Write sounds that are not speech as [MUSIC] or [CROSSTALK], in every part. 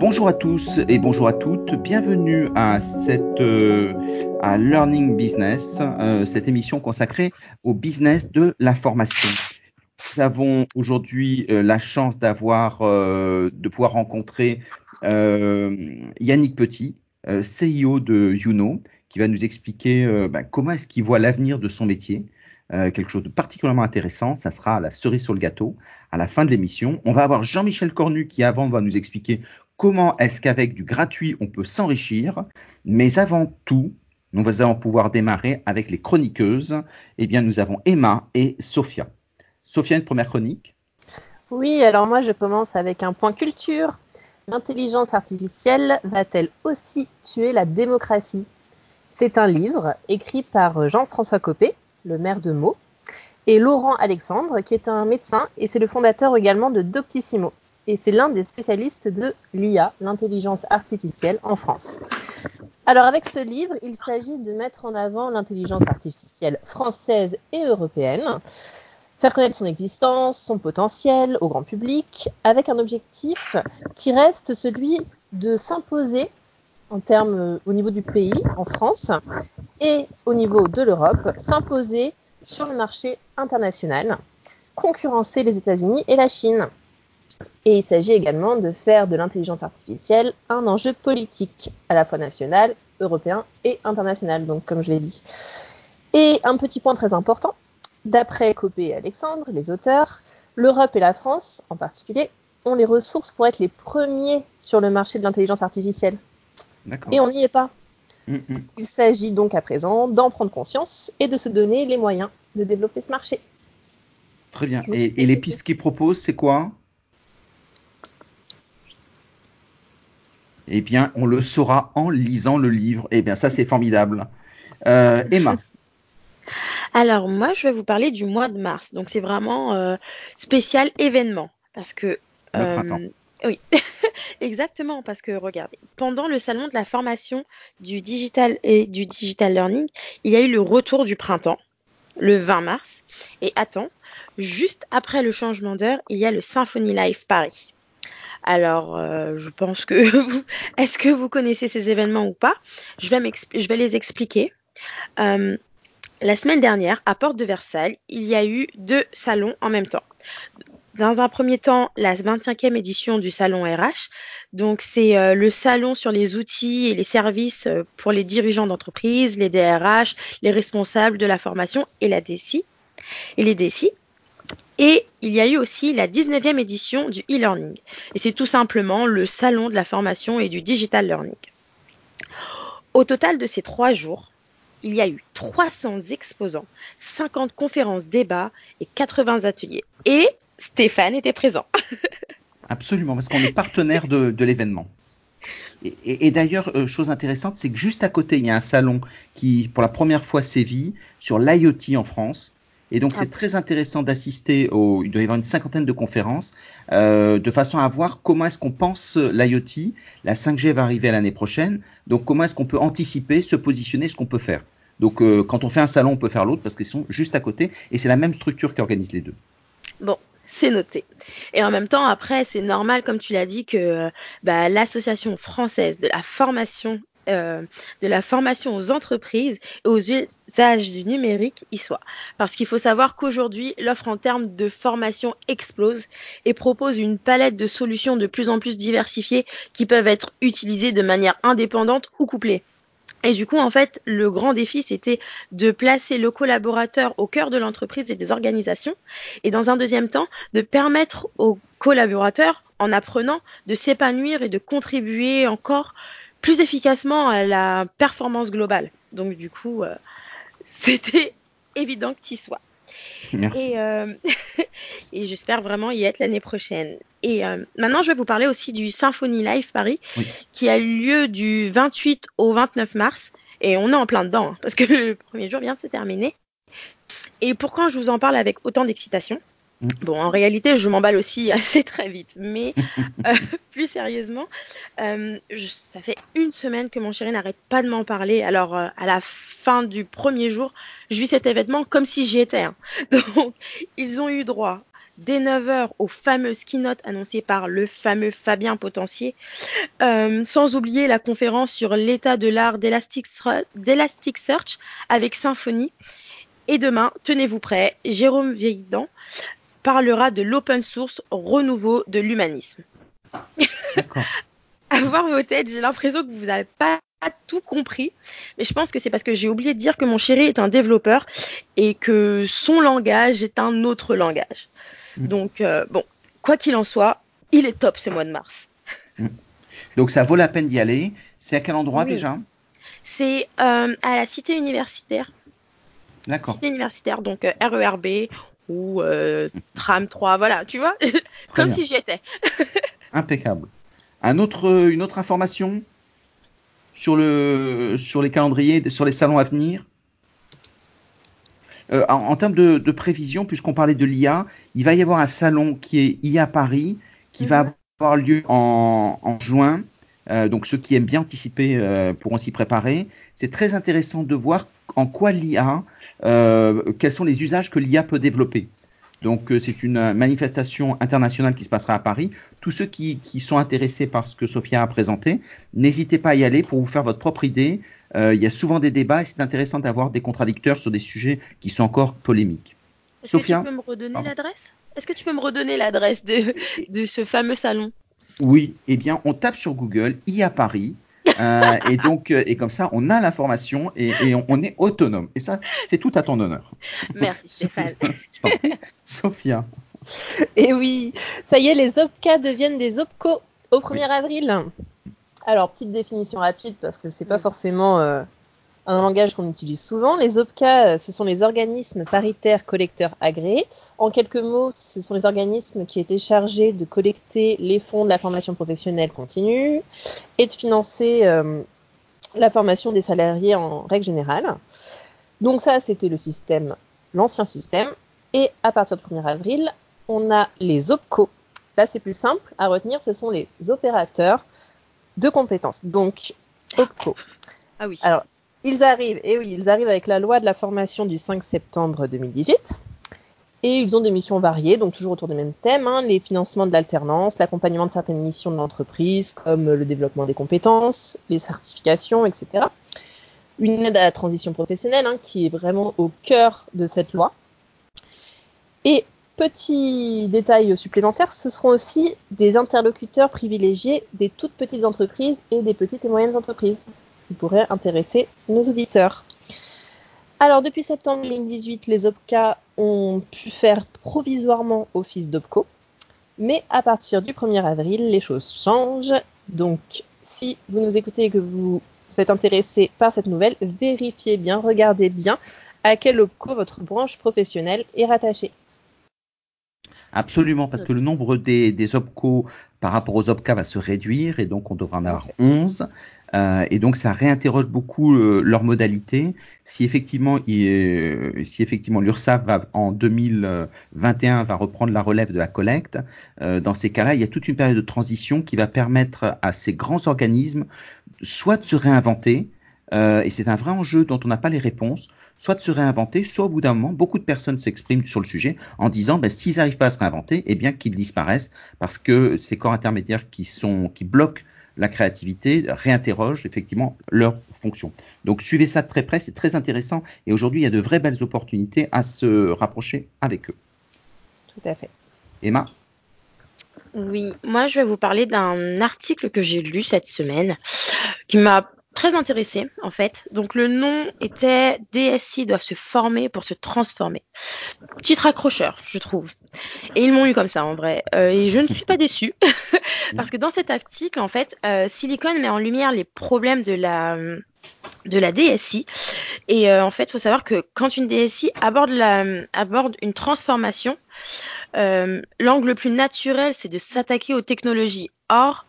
Bonjour à tous et bonjour à toutes. Bienvenue à cette euh, à Learning Business, euh, cette émission consacrée au business de la formation. Nous avons aujourd'hui euh, la chance d'avoir de pouvoir rencontrer Yannick Petit, CEO de Youno, qui va nous expliquer ben, comment est-ce qu'il voit l'avenir de son métier. quelque chose de particulièrement intéressant, ça sera la cerise sur le gâteau à la fin de l'émission. On va avoir Jean-Michel Cornu qui avant va nous expliquer comment est-ce qu'avec du gratuit, on peut s'enrichir? Mais avant tout, nous allons pouvoir démarrer avec les chroniqueuses. Eh bien, nous avons Emma et Sophia. Sophia, une première chronique? Oui, alors moi, je commence avec un point culture. L'intelligence artificielle va-t-elle aussi tuer la démocratie? C'est un livre écrit par Jean-François Copé, le maire de Meaux, et Laurent Alexandre, qui est un médecin et c'est le fondateur également de Doctissimo et c'est l'un des spécialistes de l'IA, l'intelligence artificielle, en France. Alors avec ce livre, il s'agit de mettre en avant l'intelligence artificielle française et européenne, faire connaître son existence, son potentiel au grand public, avec un objectif qui reste celui de s'imposer en termes au niveau du pays, en France, et au niveau de l'Europe, s'imposer sur le marché international, concurrencer les États-Unis et la Chine. Et il s'agit également de faire de l'intelligence artificielle un enjeu politique, à la fois national, européen et international, donc comme je l'ai dit. Et un petit point très important, d'après Copé et Alexandre, les auteurs, l'Europe et la France, en particulier, ont les ressources pour être les premiers sur le marché de l'intelligence artificielle. Et on n'y est pas. Mm, mm. Il s'agit donc à présent d'en prendre conscience et de se donner les moyens de développer ce marché. Très bien. Et, et les pistes qu'ils proposent, c'est quoi? Eh bien, on le saura en lisant le livre. Eh bien, ça, c'est formidable. Euh, Emma. Alors, moi, je vais vous parler du mois de mars. Donc, c'est vraiment euh, spécial événement. Parce que. Le euh, printemps. Oui, [LAUGHS] exactement, parce que regardez, pendant le salon de la formation du digital et du digital learning, il y a eu le retour du printemps, le 20 mars. Et attends, juste après le changement d'heure, il y a le Symphony Live Paris. Alors, euh, je pense que [LAUGHS] est-ce que vous connaissez ces événements ou pas? Je vais, les expliquer. Euh, la semaine dernière, à Porte de Versailles, il y a eu deux salons en même temps. Dans un premier temps, la 25e édition du salon RH. Donc, c'est euh, le salon sur les outils et les services pour les dirigeants d'entreprise, les DRH, les responsables de la formation et la DSI. Et les DSI. Et il y a eu aussi la 19e édition du e-learning. Et c'est tout simplement le salon de la formation et du digital learning. Au total de ces trois jours, il y a eu 300 exposants, 50 conférences, débats et 80 ateliers. Et Stéphane était présent. [LAUGHS] Absolument, parce qu'on est partenaire de, l'événement. Et, d'ailleurs, euh, chose intéressante, c'est que juste à côté, il y a un salon qui, pour la première fois, sévit sur l'IoT en France. Et donc, c'est ah. très intéressant d'assister au. Il doit y avoir une cinquantaine de conférences, euh, de façon à voir comment est-ce qu'on pense l'IoT. La 5G va arriver l'année prochaine. Donc, comment est-ce qu'on peut anticiper, se positionner, ce qu'on peut faire. Donc, euh, quand on fait un salon, on peut faire l'autre parce qu'ils sont juste à côté. Et c'est la même structure qui organise les deux. Bon, c'est noté. Et en même temps, après, c'est normal, comme tu l'as dit, que euh, bah, l'association française de la formation euh, de la formation aux entreprises et aux usages du numérique y soit. Parce qu'il faut savoir qu'aujourd'hui, l'offre en termes de formation explose et propose une palette de solutions de plus en plus diversifiées qui peuvent être utilisées de manière indépendante ou couplée. Et du coup, en fait, le grand défi, c'était de placer le collaborateur au cœur de l'entreprise et des organisations. Et dans un deuxième temps, de permettre aux collaborateurs, en apprenant, de s'épanouir et de contribuer encore plus efficacement à la performance globale. Donc du coup, euh, [LAUGHS] c'était évident que tu y sois. Merci. Et, euh, [LAUGHS] et j'espère vraiment y être l'année prochaine. Et euh, maintenant, je vais vous parler aussi du Symphony Live Paris, qui a lieu du 28 au 29 mars. Et on est en plein dedans, hein, parce que [LAUGHS] le premier jour vient de se terminer. Et pourquoi je vous en parle avec autant d'excitation? Bon, en réalité, je m'emballe aussi [LAUGHS] assez très vite, mais [LAUGHS] euh, plus sérieusement, euh, ça fait une semaine que mon chéri n'arrête pas de m'en parler. Alors, euh, à la fin du premier jour, je vis cet événement comme si j'y étais. Hein. [LAUGHS] Donc, ils ont eu droit dès 9h aux fameuses keynotes annoncées par le fameux Fabien Potentier, euh, sans oublier la conférence sur l'état de l'art d'Elasticsearch avec Symfony. Et demain, tenez-vous prêts, Jérôme Vieillidan parlera de l'open source renouveau de l'humanisme. [LAUGHS] À voir vos têtes, j'ai l'impression que vous n'avez pas tout compris, mais je pense que c'est parce que j'ai oublié de dire que mon chéri est un développeur et que son langage est un autre langage. Mm. Donc, euh, bon, quoi qu'il en soit, il est top ce mois de mars. Mm. Donc, ça vaut la peine d'y aller. C'est à quel endroit déjà? C'est euh, à la cité universitaire. D'accord. Cité universitaire, donc euh, RERB ou Tram 3, voilà, tu vois, [LAUGHS] comme si j'y étais. [LAUGHS] Impeccable. Un autre, une autre information sur, le, sur les calendriers, sur les salons à venir? Euh, en, termes de, prévision, puisqu'on parlait de l'IA, il va y avoir un salon qui est IA Paris, qui va mhm. avoir lieu en, juin. Euh, donc ceux qui aiment bien anticiper euh, pourront s'y préparer. C'est très intéressant de voir en quoi l'IA, quels sont les usages que l'IA peut développer. Donc euh, c'est une manifestation internationale qui se passera à Paris. Tous ceux qui, sont intéressés par ce que Sophia a présenté, n'hésitez pas à y aller pour vous faire votre propre idée. Euh, il y a souvent des débats et c'est intéressant d'avoir des contradicteurs sur des sujets qui sont encore polémiques. Est-ce que tu peux me redonner l'adresse? Est-ce que tu peux me redonner l'adresse de, de ce fameux salon? Oui, eh bien on tape sur Google I à Paris euh, et donc, euh, et comme ça, on a l'information et, on, est autonome. Et ça, c'est tout à ton honneur. Merci [LAUGHS] Stéphane. [LAUGHS] Sophia. Et oui, ça y est, les OPCA deviennent des OPCO au 1er avril. Alors, petite définition rapide parce que c'est pas forcément euh, un langage qu'on utilise souvent. Les OPCA, ce sont les organismes paritaires collecteurs agréés. En quelques mots, ce sont les organismes qui étaient chargés de collecter les fonds de la formation professionnelle continue et de financer euh, la formation des salariés en règle générale. Donc ça, c'était le système, l'ancien système. Et à partir du 1er avril, on a les OPCO. Là, c'est plus simple à retenir, ce sont les opérateurs de compétences. Donc, OPCO. Ah oui. Alors, ils arrivent, et oui, ils arrivent avec la loi de la formation du 5 septembre 2018. Et ils ont des missions variées, donc toujours autour des mêmes thèmes, hein, les financements de l'alternance, l'accompagnement de certaines missions de l'entreprise, comme le développement des compétences, les certifications, etc. Une aide à la transition professionnelle, hein, qui est vraiment au cœur de cette loi. Et petit détail supplémentaire, ce seront aussi des interlocuteurs privilégiés des toutes petites entreprises et des petites et moyennes entreprises qui pourrait intéresser nos auditeurs. Alors, depuis septembre 2018, les OPCA ont pu faire provisoirement office d'OPCO, mais à partir du 1er avril, les choses changent. Donc, si vous nous écoutez et que vous êtes intéressé par cette nouvelle, vérifiez bien, regardez bien à quel OPCO votre branche professionnelle est rattachée. Absolument, parce que le nombre des, des OPCO par rapport aux OPCA va se réduire et donc on devra en avoir 11. Euh, et donc ça réinterroge beaucoup euh, leur modalité. Si effectivement, il, si effectivement l'URSSAF va en 2021 va reprendre la relève de la collecte, euh, dans ces cas-là, il y a toute une période de transition qui va permettre à ces grands organismes soit de se réinventer, et c'est un vrai enjeu dont on n'a pas les réponses, soit de se réinventer, soit au bout d'un moment, beaucoup de personnes s'expriment sur le sujet en disant, ben, s'ils n'arrivent pas à se réinventer, eh bien qu'ils disparaissent parce que ces corps intermédiaires qui sont qui bloquent la créativité réinterroge effectivement leur fonction. Donc suivez ça de très près, c'est très intéressant et aujourd'hui il y a de vraies belles opportunités à se rapprocher avec eux. Tout à fait. Emma? Oui, moi je vais vous parler d'un article que j'ai lu cette semaine qui m'a très intéressée en fait. Donc le nom était DSI doivent se former pour se transformer. Titre accrocheur, je trouve. Et ils m'ont eu comme ça en vrai. Euh, et je ne suis pas déçue [LAUGHS] parce que dans cet article en fait, euh, Silicon met en lumière les problèmes de la de la DSI. Et euh, en fait, il faut savoir que quand une DSI aborde, la, aborde une transformation, l'angle le plus naturel, c'est de s'attaquer aux technologies. Or,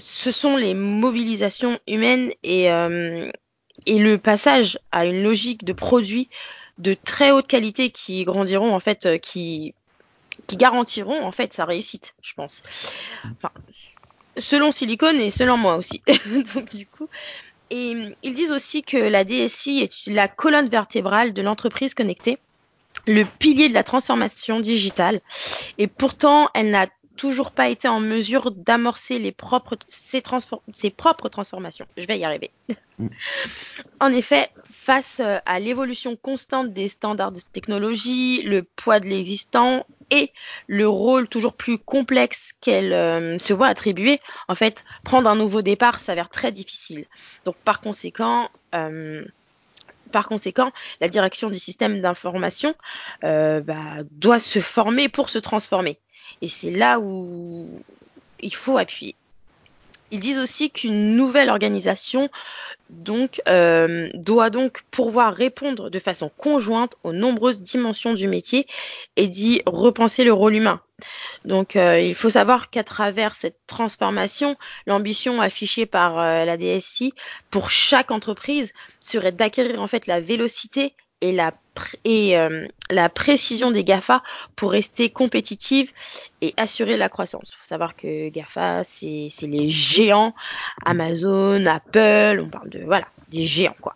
ce sont les mobilisations humaines euh, et, le passage à une logique de produits de très haute qualité qui grandiront en fait, euh, qui, qui garantiront en fait sa réussite, je pense. selon Silicon et selon moi aussi. [LAUGHS] Donc du coup, et ils disent aussi que la DSI est la colonne vertébrale de l'entreprise connectée le pilier de la transformation digitale. Et pourtant, elle n'a toujours pas été en mesure d'amorcer les propres, ses, ses, propres transformations. Je vais y arriver. Mm. [LAUGHS] en effet, face euh, à l'évolution constante des standards de technologie, le poids de l'existant et le rôle toujours plus complexe qu'elle euh, se voit attribuer, en fait, prendre un nouveau départ s'avère très difficile. Donc, par conséquent, euh, par conséquent, la direction du système d'information euh, bah, doit se former pour se transformer. Et c'est là où il faut appuyer. Ils disent aussi qu'une nouvelle organisation euh, doit donc pouvoir répondre de façon conjointe aux nombreuses dimensions du métier et d'y repenser le rôle humain. Donc, euh, il faut savoir qu'à travers cette transformation, l'ambition affichée par euh, la DSI pour chaque entreprise serait d'acquérir en fait la vélocité et euh, la précision des GAFA pour rester compétitive et assurer la croissance. Il faut savoir que GAFA, c'est les géants, Amazon, Apple, on parle de, voilà, des géants, quoi.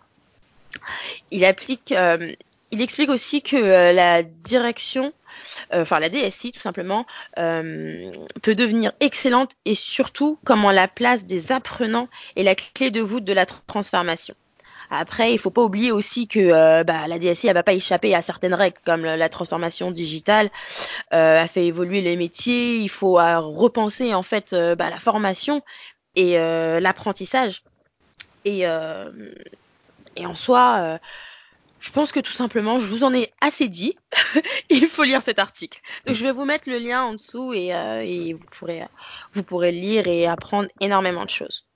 Il euh, explique aussi que euh, la direction enfin la DSI tout simplement, peut devenir excellente et surtout comment la place des apprenants est la clé de voûte de la transformation. Après, il faut pas oublier aussi que euh, bah, la DSI, elle va pas échapper à certaines règles, comme la transformation digitale euh, a fait évoluer les métiers. Il faut euh, repenser en fait bah, la formation et l'apprentissage. Et, en soi, je pense que tout simplement, je vous en ai assez dit. [LAUGHS] il faut lire cet article. Je vais vous mettre le lien en dessous et, et vous pourrez vous pourrez lire et apprendre énormément de choses.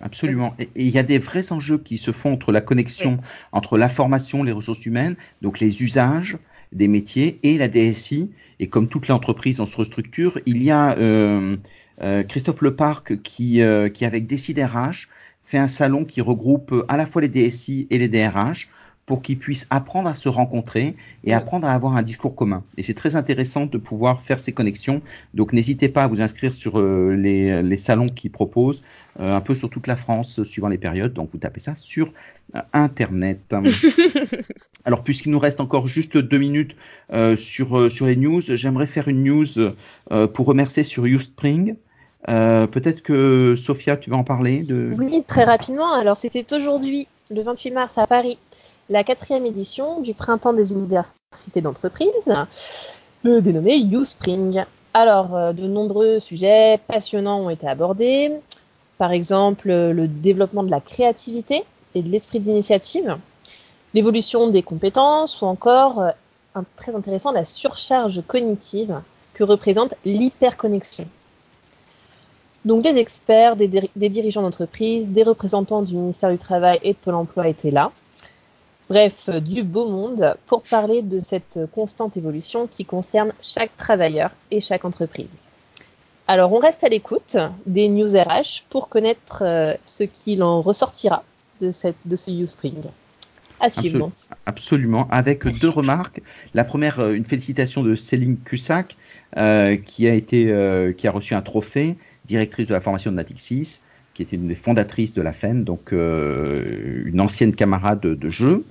Absolument. Et il y a des vrais enjeux qui se font entre la connexion entre la formation, les ressources humaines, donc les usages des métiers et la DSI. Et comme toute l'entreprise, on se restructure. Il y a euh, euh, Christophe Leparc qui, euh, qui, avec DeciDRH, fait un salon qui regroupe à la fois les DSI et les DRH pour qu'ils puissent apprendre à se rencontrer et apprendre à avoir un discours commun. Et c'est très intéressant de pouvoir faire ces connexions. Donc n'hésitez pas à vous inscrire sur euh, les, les, salons qu'ils proposent, euh, un peu sur toute la France, suivant les périodes. Donc vous tapez ça sur euh, Internet. [LAUGHS] Alors puisqu'il nous reste encore juste deux minutes sur, sur les news, j'aimerais faire une news pour remercier sur Uspring. Euh, Peut-être que Sophia, tu vas en parler de... Oui, très rapidement. Alors c'était aujourd'hui, le 28 mars à Paris, la quatrième édition du Printemps des universités d'entreprise, dénommé YouSpring. Alors, euh, de nombreux sujets passionnants ont été abordés, par exemple le développement de la créativité et de l'esprit d'initiative, l'évolution des compétences ou encore, euh, très intéressant, la surcharge cognitive que représente l'hyperconnexion. Donc des experts, des, des dirigeants d'entreprise, des représentants du ministère du Travail et de Pôle Emploi étaient là. Bref, du beau monde pour parler de cette constante évolution qui concerne chaque travailleur et chaque entreprise. Alors, on reste à l'écoute des news RH pour connaître euh, ce qu'il en ressortira de, cette, de ce Uspring. À suivre. Absolument, avec deux remarques. La première, euh, une félicitation de Céline Cussac, euh, qui a été, euh, qui a reçu un trophée, directrice de la formation de Natixis, qui était une des fondatrices de la FEN, donc euh, une ancienne camarade de, de jeu.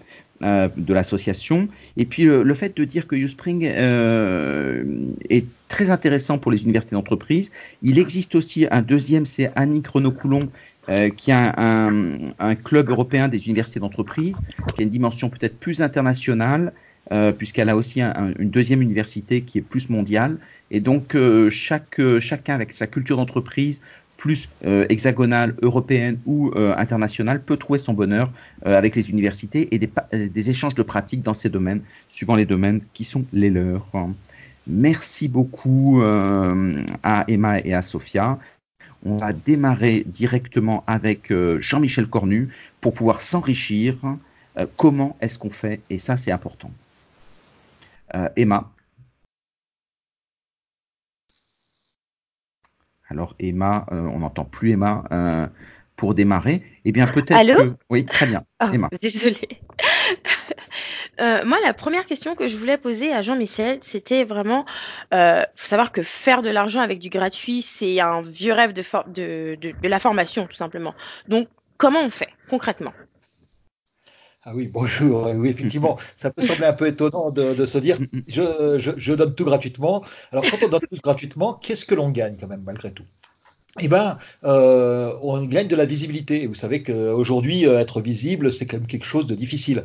Euh, de l'association. Et puis le, fait de dire que Uspring euh, est très intéressant pour les universités d'entreprise. Il existe aussi un deuxième, c'est Annick Renaud-Coulon, euh, qui a un, club européen des universités d'entreprise, qui a une dimension peut-être plus internationale, euh, puisqu'elle a aussi un, une deuxième université qui est plus mondiale. Et donc, chaque, chacun avec sa culture d'entreprise plus euh, hexagonale, européenne ou euh, internationale peut trouver son bonheur euh, avec les universités et des, des, échanges de pratiques dans ces domaines, suivant les domaines qui sont les leurs. Merci beaucoup à Emma et à Sophia. On va démarrer directement avec Jean-Michel Cornu pour pouvoir s'enrichir. comment est-ce qu'on fait Et ça, c'est important. Emma. Alors Emma, euh, on n'entend plus Emma euh, pour démarrer. Eh bien peut-être que... Oui, très bien. Oh, Emma. Désolée. [LAUGHS] Euh, moi, la première question que je voulais poser à Jean-Michel, c'était vraiment, euh, faut savoir que faire de l'argent avec du gratuit, c'est un vieux rêve de, de, de, de, la formation, tout simplement. Donc, comment on fait concrètement? Ah oui, bonjour. Oui, effectivement, [LAUGHS] ça peut sembler un peu étonnant de, se dire je, je, donne tout gratuitement. Alors, quand on donne tout gratuitement, qu'est-ce que l'on gagne quand même, malgré tout? Eh ben, euh, on gagne de la visibilité. Vous savez qu'aujourd'hui, euh, être visible, c'est quand même quelque chose de difficile.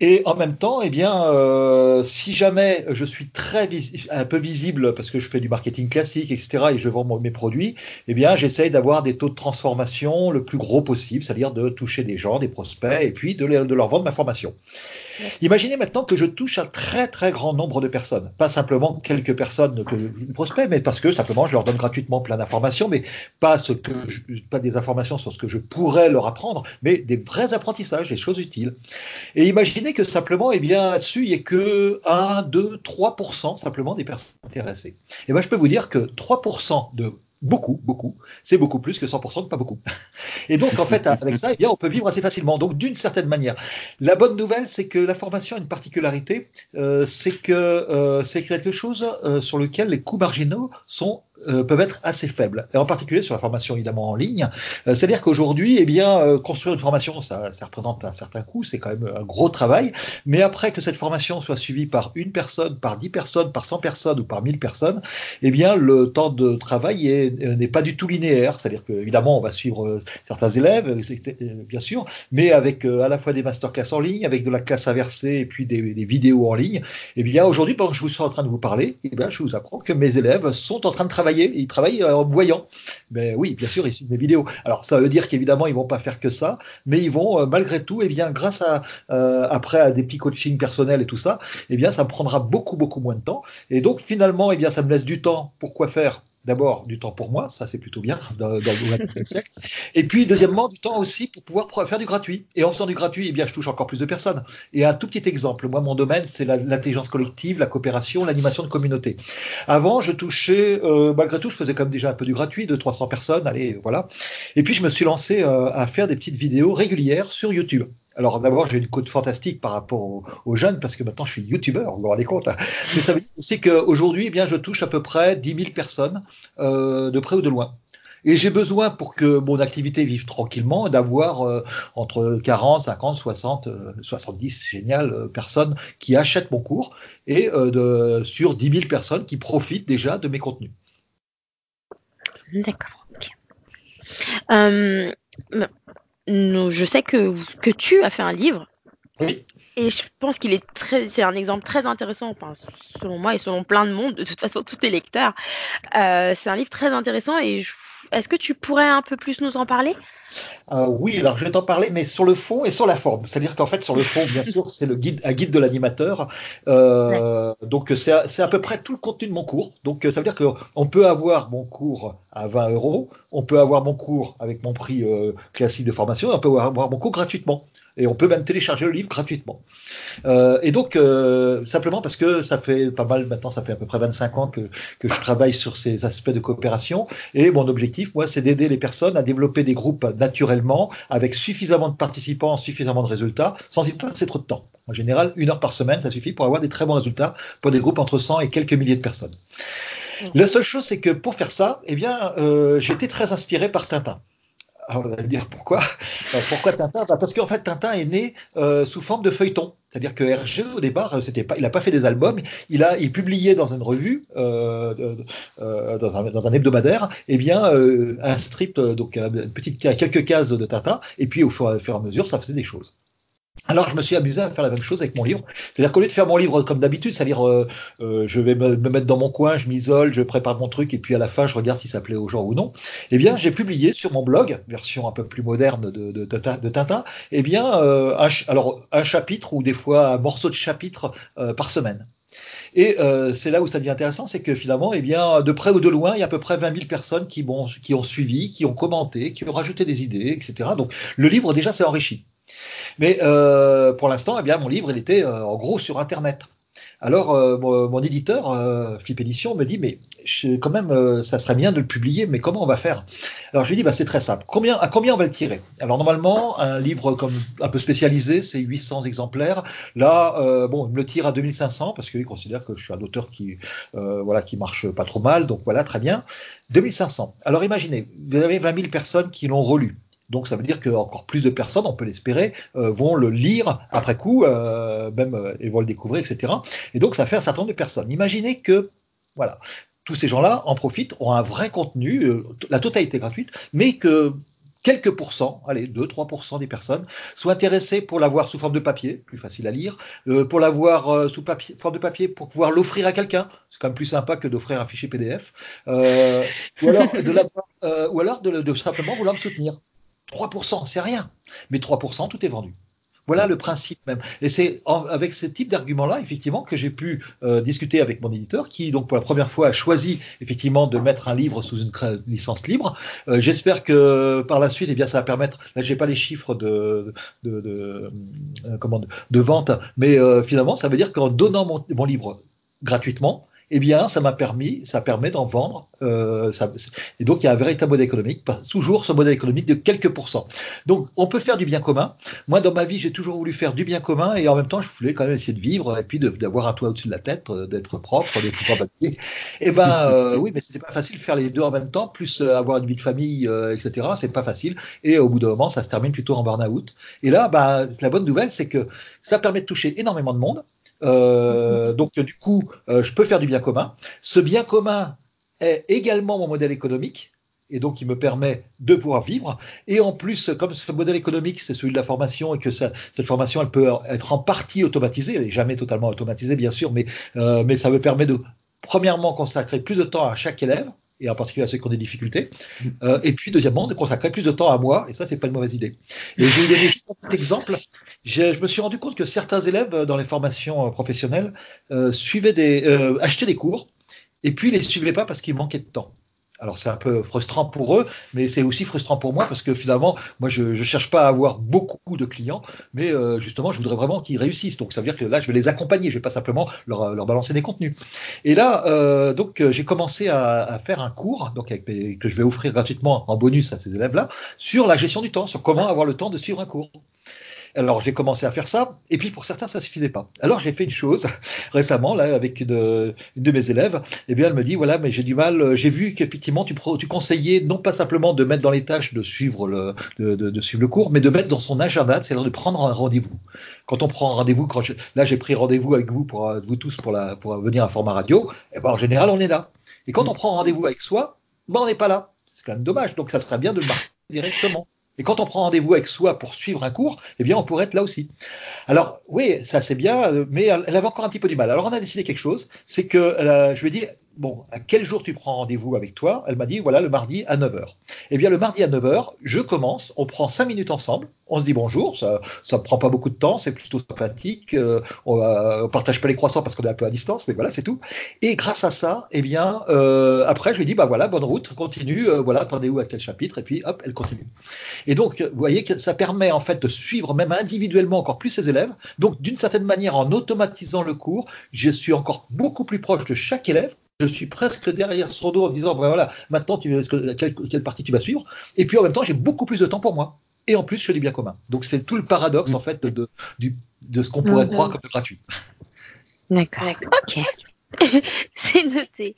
Et en même temps, eh bien, euh, si jamais je suis très un peu visible parce que je fais du marketing classique, etc., et je vends mes produits, eh bien, j'essaye d'avoir des taux de transformation le plus gros possible, c'est-à-dire de toucher des gens, des prospects, et puis de, de leur vendre ma formation. Imaginez maintenant que je touche un très très grand nombre de personnes, pas simplement quelques personnes que prospects, mais parce que simplement je leur donne gratuitement plein d'informations, mais pas ce que pas des informations sur ce que je pourrais leur apprendre, mais des vrais apprentissages, des choses utiles. Et imaginez que simplement, eh bien là-dessus, il n'y ait que 1, 2, 3% simplement des personnes intéressées. Et ben je peux vous dire que 3% de beaucoup, beaucoup, c'est beaucoup plus que 100% de pas beaucoup. Et donc, en fait, [LAUGHS] avec ça, eh bien, on peut vivre assez facilement. Donc, d'une certaine manière. La bonne nouvelle, c'est que la formation a une particularité, euh, c'est que euh, c'est quelque chose euh, sur lequel les coûts marginaux sont peuvent être assez faibles, et en particulier sur la formation évidemment en ligne. C'est-à-dire qu'aujourd'hui, eh bien, construire une formation, ça, ça, représente un certain coût, c'est quand même un gros travail, mais après que cette formation soit suivie par une personne, par dix personnes, par cent personnes ou par mille personnes, eh bien, le temps de travail n'est pas du tout linéaire. C'est-à-dire qu'évidemment, on va suivre certains élèves, bien sûr, mais avec à la fois des masterclass en ligne, avec de la classe inversée et puis des, vidéos en ligne. Eh bien, aujourd'hui, pendant que je vous suis en train de vous parler, eh je vous apprends que mes élèves sont en train de travailler ils travaillent euh, en voyant. Mais oui, bien sûr, signent des vidéos. Alors ça veut dire qu'évidemment, ils vont pas faire que ça, mais ils vont euh, malgré tout, et eh bien, grâce à euh, après à des petits coachings personnels et tout ça, eh bien, ça me prendra beaucoup beaucoup moins de temps. Et donc finalement, eh bien, ça me laisse du temps pour quoi faire? D'abord du temps pour moi, ça c'est plutôt bien dans, dans le siècle. Et puis deuxièmement du temps aussi pour pouvoir faire du gratuit. Et en faisant du gratuit, eh bien je touche encore plus de personnes. Et un tout petit exemple, moi mon domaine c'est l'intelligence collective, la coopération, l'animation de communauté. Avant je touchais, euh, malgré tout je faisais comme déjà un peu du gratuit, de 300 personnes, allez voilà. Et puis je me suis lancé euh, à faire des petites vidéos régulières sur YouTube. Alors d'abord, j'ai une côte fantastique par rapport aux, jeunes parce que maintenant je suis youtubeur, vous vous rendez compte. Hein. Mais ça veut dire aussi qu'aujourd'hui, eh bien, je touche à peu près 10 000 personnes euh, de près ou de loin. Et j'ai besoin pour que mon activité vive tranquillement d'avoir euh, entre 40, 50, 60, 70, génial, euh, personnes qui achètent mon cours et euh, de, sur 10 000 personnes qui profitent déjà de mes contenus. D'accord. Ok. je sais que, que tu as fait un livre. Oui. Et je pense qu'il est très, c'est un exemple très intéressant, enfin, selon moi et selon plein de monde, de toute façon, tous les lecteurs. Euh, c'est un livre très intéressant et est-ce que tu pourrais un peu plus nous en parler? Euh, Oui, alors je vais t'en parler, mais sur le fond et sur la forme. C'est-à-dire qu'en fait, sur le fond, bien sûr, c'est le guide, un guide de l'animateur. Euh, Donc c'est à, à, peu près tout le contenu de mon cours. Donc ça veut dire qu'on peut avoir mon cours à 20 euros, on peut avoir mon cours avec mon prix classique de formation, et on peut avoir mon cours gratuitement et on peut même télécharger le livre gratuitement. Euh, et donc, euh, simplement parce que ça fait pas mal, maintenant ça fait à peu près 25 ans que, que je travaille sur ces aspects de coopération, et mon objectif, moi, c'est d'aider les personnes à développer des groupes naturellement, avec suffisamment de participants, suffisamment de résultats, sans y passer trop de temps. En général, une heure par semaine, ça suffit pour avoir des très bons résultats pour des groupes entre 100 et quelques milliers de personnes. La seule chose, c'est que pour faire ça, eh bien, euh, été très inspiré par Tintin. Alors, on va dire pourquoi. pourquoi Tintin? Bah, Parce qu'en fait, Tintin est né euh, sous forme de feuilleton. C'est-à-dire que Hergé, au départ, euh, pas, il n'a pas fait des albums. Il a, il publiait dans une revue, euh, euh, dans, un, dans, un, hebdomadaire, eh bien, euh, un strip, donc une petite, quelques cases de Tintin. Et puis, au fur et à mesure, ça faisait des choses. Alors je me suis amusé à faire la même chose avec mon livre. C'est-à-dire qu'au lieu de faire mon livre comme d'habitude, c'est-à-dire euh, euh, je vais me, mettre dans mon coin, je m'isole, je prépare mon truc et puis à la fin je regarde si ça plaît aux gens ou non. Eh bien j'ai publié sur mon blog, version un peu plus moderne de, de, de, Tintin, eh bien euh, un, alors un chapitre ou des fois un morceau de chapitre par semaine. Et c'est là où ça devient intéressant, c'est que finalement, eh bien, de près ou de loin, il y a à peu près 20 000 personnes qui, qui ont suivi, qui ont commenté, qui ont rajouté des idées, etc. Donc le livre déjà s'est enrichi. Mais euh, pour l'instant, eh bien, mon livre, il était euh, en gros sur Internet. Alors, euh, mon, éditeur, euh, Flip Edition, me dit, mais je, quand même, ça serait bien de le publier, mais comment on va faire? Alors, je lui dis, bah, c'est très simple. Combien, à combien on va le tirer? Alors, normalement, un livre comme un peu spécialisé, c'est 800 exemplaires. Là, bon, il me le tire à 2500 parce qu'il considère que je suis un auteur qui, voilà, qui marche pas trop mal. Donc, voilà, très bien. 2500. Alors, imaginez, vous avez 20 000 personnes qui l'ont relu. Donc ça veut dire que encore plus de personnes, on peut l'espérer, euh, vont le lire après coup, euh, même euh, et vont le découvrir, etc. Et donc ça fait un certain nombre de personnes. Imaginez que voilà, tous ces gens-là en profitent, ont un vrai contenu, la totalité gratuite, mais que quelques pourcents, allez, 2-3% des personnes, soient intéressées pour l'avoir sous forme de papier, plus facile à lire, pour l'avoir sous papier, forme de papier, pour pouvoir l'offrir à quelqu'un, c'est quand même plus sympa que d'offrir un fichier PDF, ou alors, ou alors de, de simplement vouloir me soutenir. 3%, c'est rien, mais 3%, tout est vendu. Voilà le principe même. Et c'est avec ce type d'argument-là, effectivement, que j'ai pu euh, discuter avec mon éditeur, qui donc pour la première fois a choisi effectivement de mettre un livre sous une licence libre. Euh, J'espère que par la suite, eh bien, ça va permettre. Là, j'ai pas les chiffres de de, de, euh, vente, mais finalement, ça veut dire qu'en donnant mon livre gratuitement, eh bien, ça m'a permis, ça permet d'en vendre. Euh, ça, et donc, il y a un véritable modèle économique, toujours ce modèle économique de quelques pourcents. Donc, on peut faire du bien commun. Moi, dans ma vie, j'ai toujours voulu faire du bien commun et en même temps, je voulais quand même essayer de vivre et puis d'avoir un toit au-dessus de la tête, euh, d'être propre, de en papier. Eh ben, [LAUGHS] euh, oui, mais c'était pas facile de faire les deux en même temps, plus euh, avoir une vie de famille, euh, etc. C'est pas facile. Et au bout d'un moment, ça se termine plutôt en burn-out. Et là, bah, la bonne nouvelle, c'est que ça permet de toucher énormément de monde. Euh, donc du coup, euh, je peux faire du bien commun. Ce bien commun est également mon modèle économique et donc il me permet de pouvoir vivre. Et en plus, comme ce modèle économique, c'est celui de la formation et que cette formation, elle peut être en partie automatisée, elle n'est jamais totalement automatisée bien sûr, mais, euh, mais ça me permet de premièrement consacrer plus de temps à chaque élève et en particulier à ceux qui ont des difficultés. Euh, et puis, deuxièmement, de consacrer plus de temps à moi, et ça, c'est pas une mauvaise idée. Et je vais vous donner juste un petit exemple. Je, je me suis rendu compte que certains élèves dans les formations professionnelles euh, suivaient des, euh, achetaient des cours, et puis les suivaient pas parce qu'il manquait de temps. Alors c'est un peu frustrant pour eux, mais c'est aussi frustrant pour moi parce que finalement, moi je ne cherche pas à avoir beaucoup de clients, mais euh, justement je voudrais vraiment qu'ils réussissent. Donc ça veut dire que là je vais les accompagner, je vais pas simplement leur, leur balancer des contenus. Et là euh, donc j'ai commencé à, faire un cours donc que je vais offrir gratuitement en bonus à ces élèves-là sur la gestion du temps, sur comment avoir le temps de suivre un cours. Alors j'ai commencé à faire ça, et puis pour certains ça suffisait pas. Alors j'ai fait une chose [LAUGHS] récemment là avec une, une, de mes élèves. Eh bien elle me dit voilà mais j'ai du mal. J'ai vu qu'effectivement tu, tu conseillais non pas simplement de mettre dans les tâches de suivre le de, de, de suivre le cours, mais de mettre dans son agenda, c'est-à-dire de prendre un rendez-vous. Quand on prend un rendez-vous, quand là j'ai pris rendez-vous avec vous pour vous tous pour la pour venir à format radio, eh ben en général on est là. Et quand on prend rendez-vous avec soi, ben on n'est pas là. C'est quand même dommage. Donc ça serait bien de le marquer directement. Et quand on prend rendez-vous avec soi pour suivre un cours, eh bien, on pourrait être là aussi. Alors, oui, ça c'est bien, mais elle avait encore un petit peu du mal. Alors, on a décidé quelque chose, c'est que euh, je lui ai dit, bon, à quel jour tu prends rendez-vous avec toi Elle m'a dit, voilà, le mardi à 9h. Eh bien, le mardi à 9h, je commence, on prend 5 minutes ensemble, on se dit bonjour, ça ne prend pas beaucoup de temps, c'est plutôt sympathique, euh, on, ne partage pas les croissants parce qu'on est un peu à distance, mais voilà, c'est tout. Et grâce à ça, eh bien, euh, après, je lui dis, bah voilà, bonne route, continue, euh, voilà, attendez-vous à quel chapitre, et puis hop, elle continue. Et donc, vous voyez que ça permet en fait de suivre même individuellement encore plus ses élèves. Donc, d'une certaine manière, en automatisant le cours, je suis encore beaucoup plus proche de chaque élève je suis presque derrière son dos en disant ben voilà, maintenant tu, quelle, quelle partie tu vas suivre? Et puis en même temps, j'ai beaucoup plus de temps pour moi. Et en plus, je fais du bien commun. Donc c'est tout le paradoxe en fait de, de, de ce qu'on pourrait mmh. croire comme gratuit. D'accord. Ok. [LAUGHS] c'est noté.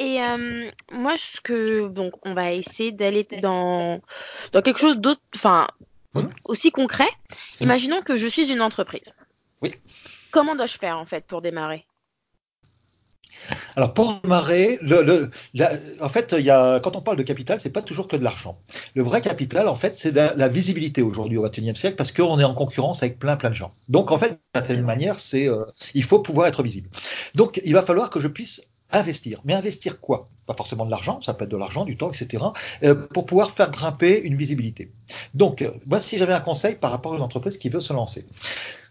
Et euh, moi, ce que donc on va essayer d'aller dans dans quelque chose d'autre, enfin mmh. aussi concret. Imaginons que je suis une entreprise. Oui. Comment dois-je faire en fait pour démarrer? Alors pour démarrer, en fait, quand on parle de capital, c'est pas toujours que de l'argent. Le vrai capital, en fait, c'est la, visibilité aujourd'hui au XXIe siècle parce qu'on est en concurrence avec plein plein de gens. Donc en fait, d'une certaine manière, c'est euh, il faut pouvoir être visible. Donc il va falloir que je puisse investir. Mais investir quoi? Pas forcément de l'argent, ça peut être de l'argent, du temps, etc. Euh, pour pouvoir faire grimper une visibilité. Donc, euh, moi, si j'avais un conseil par rapport à une entreprise qui veut se lancer,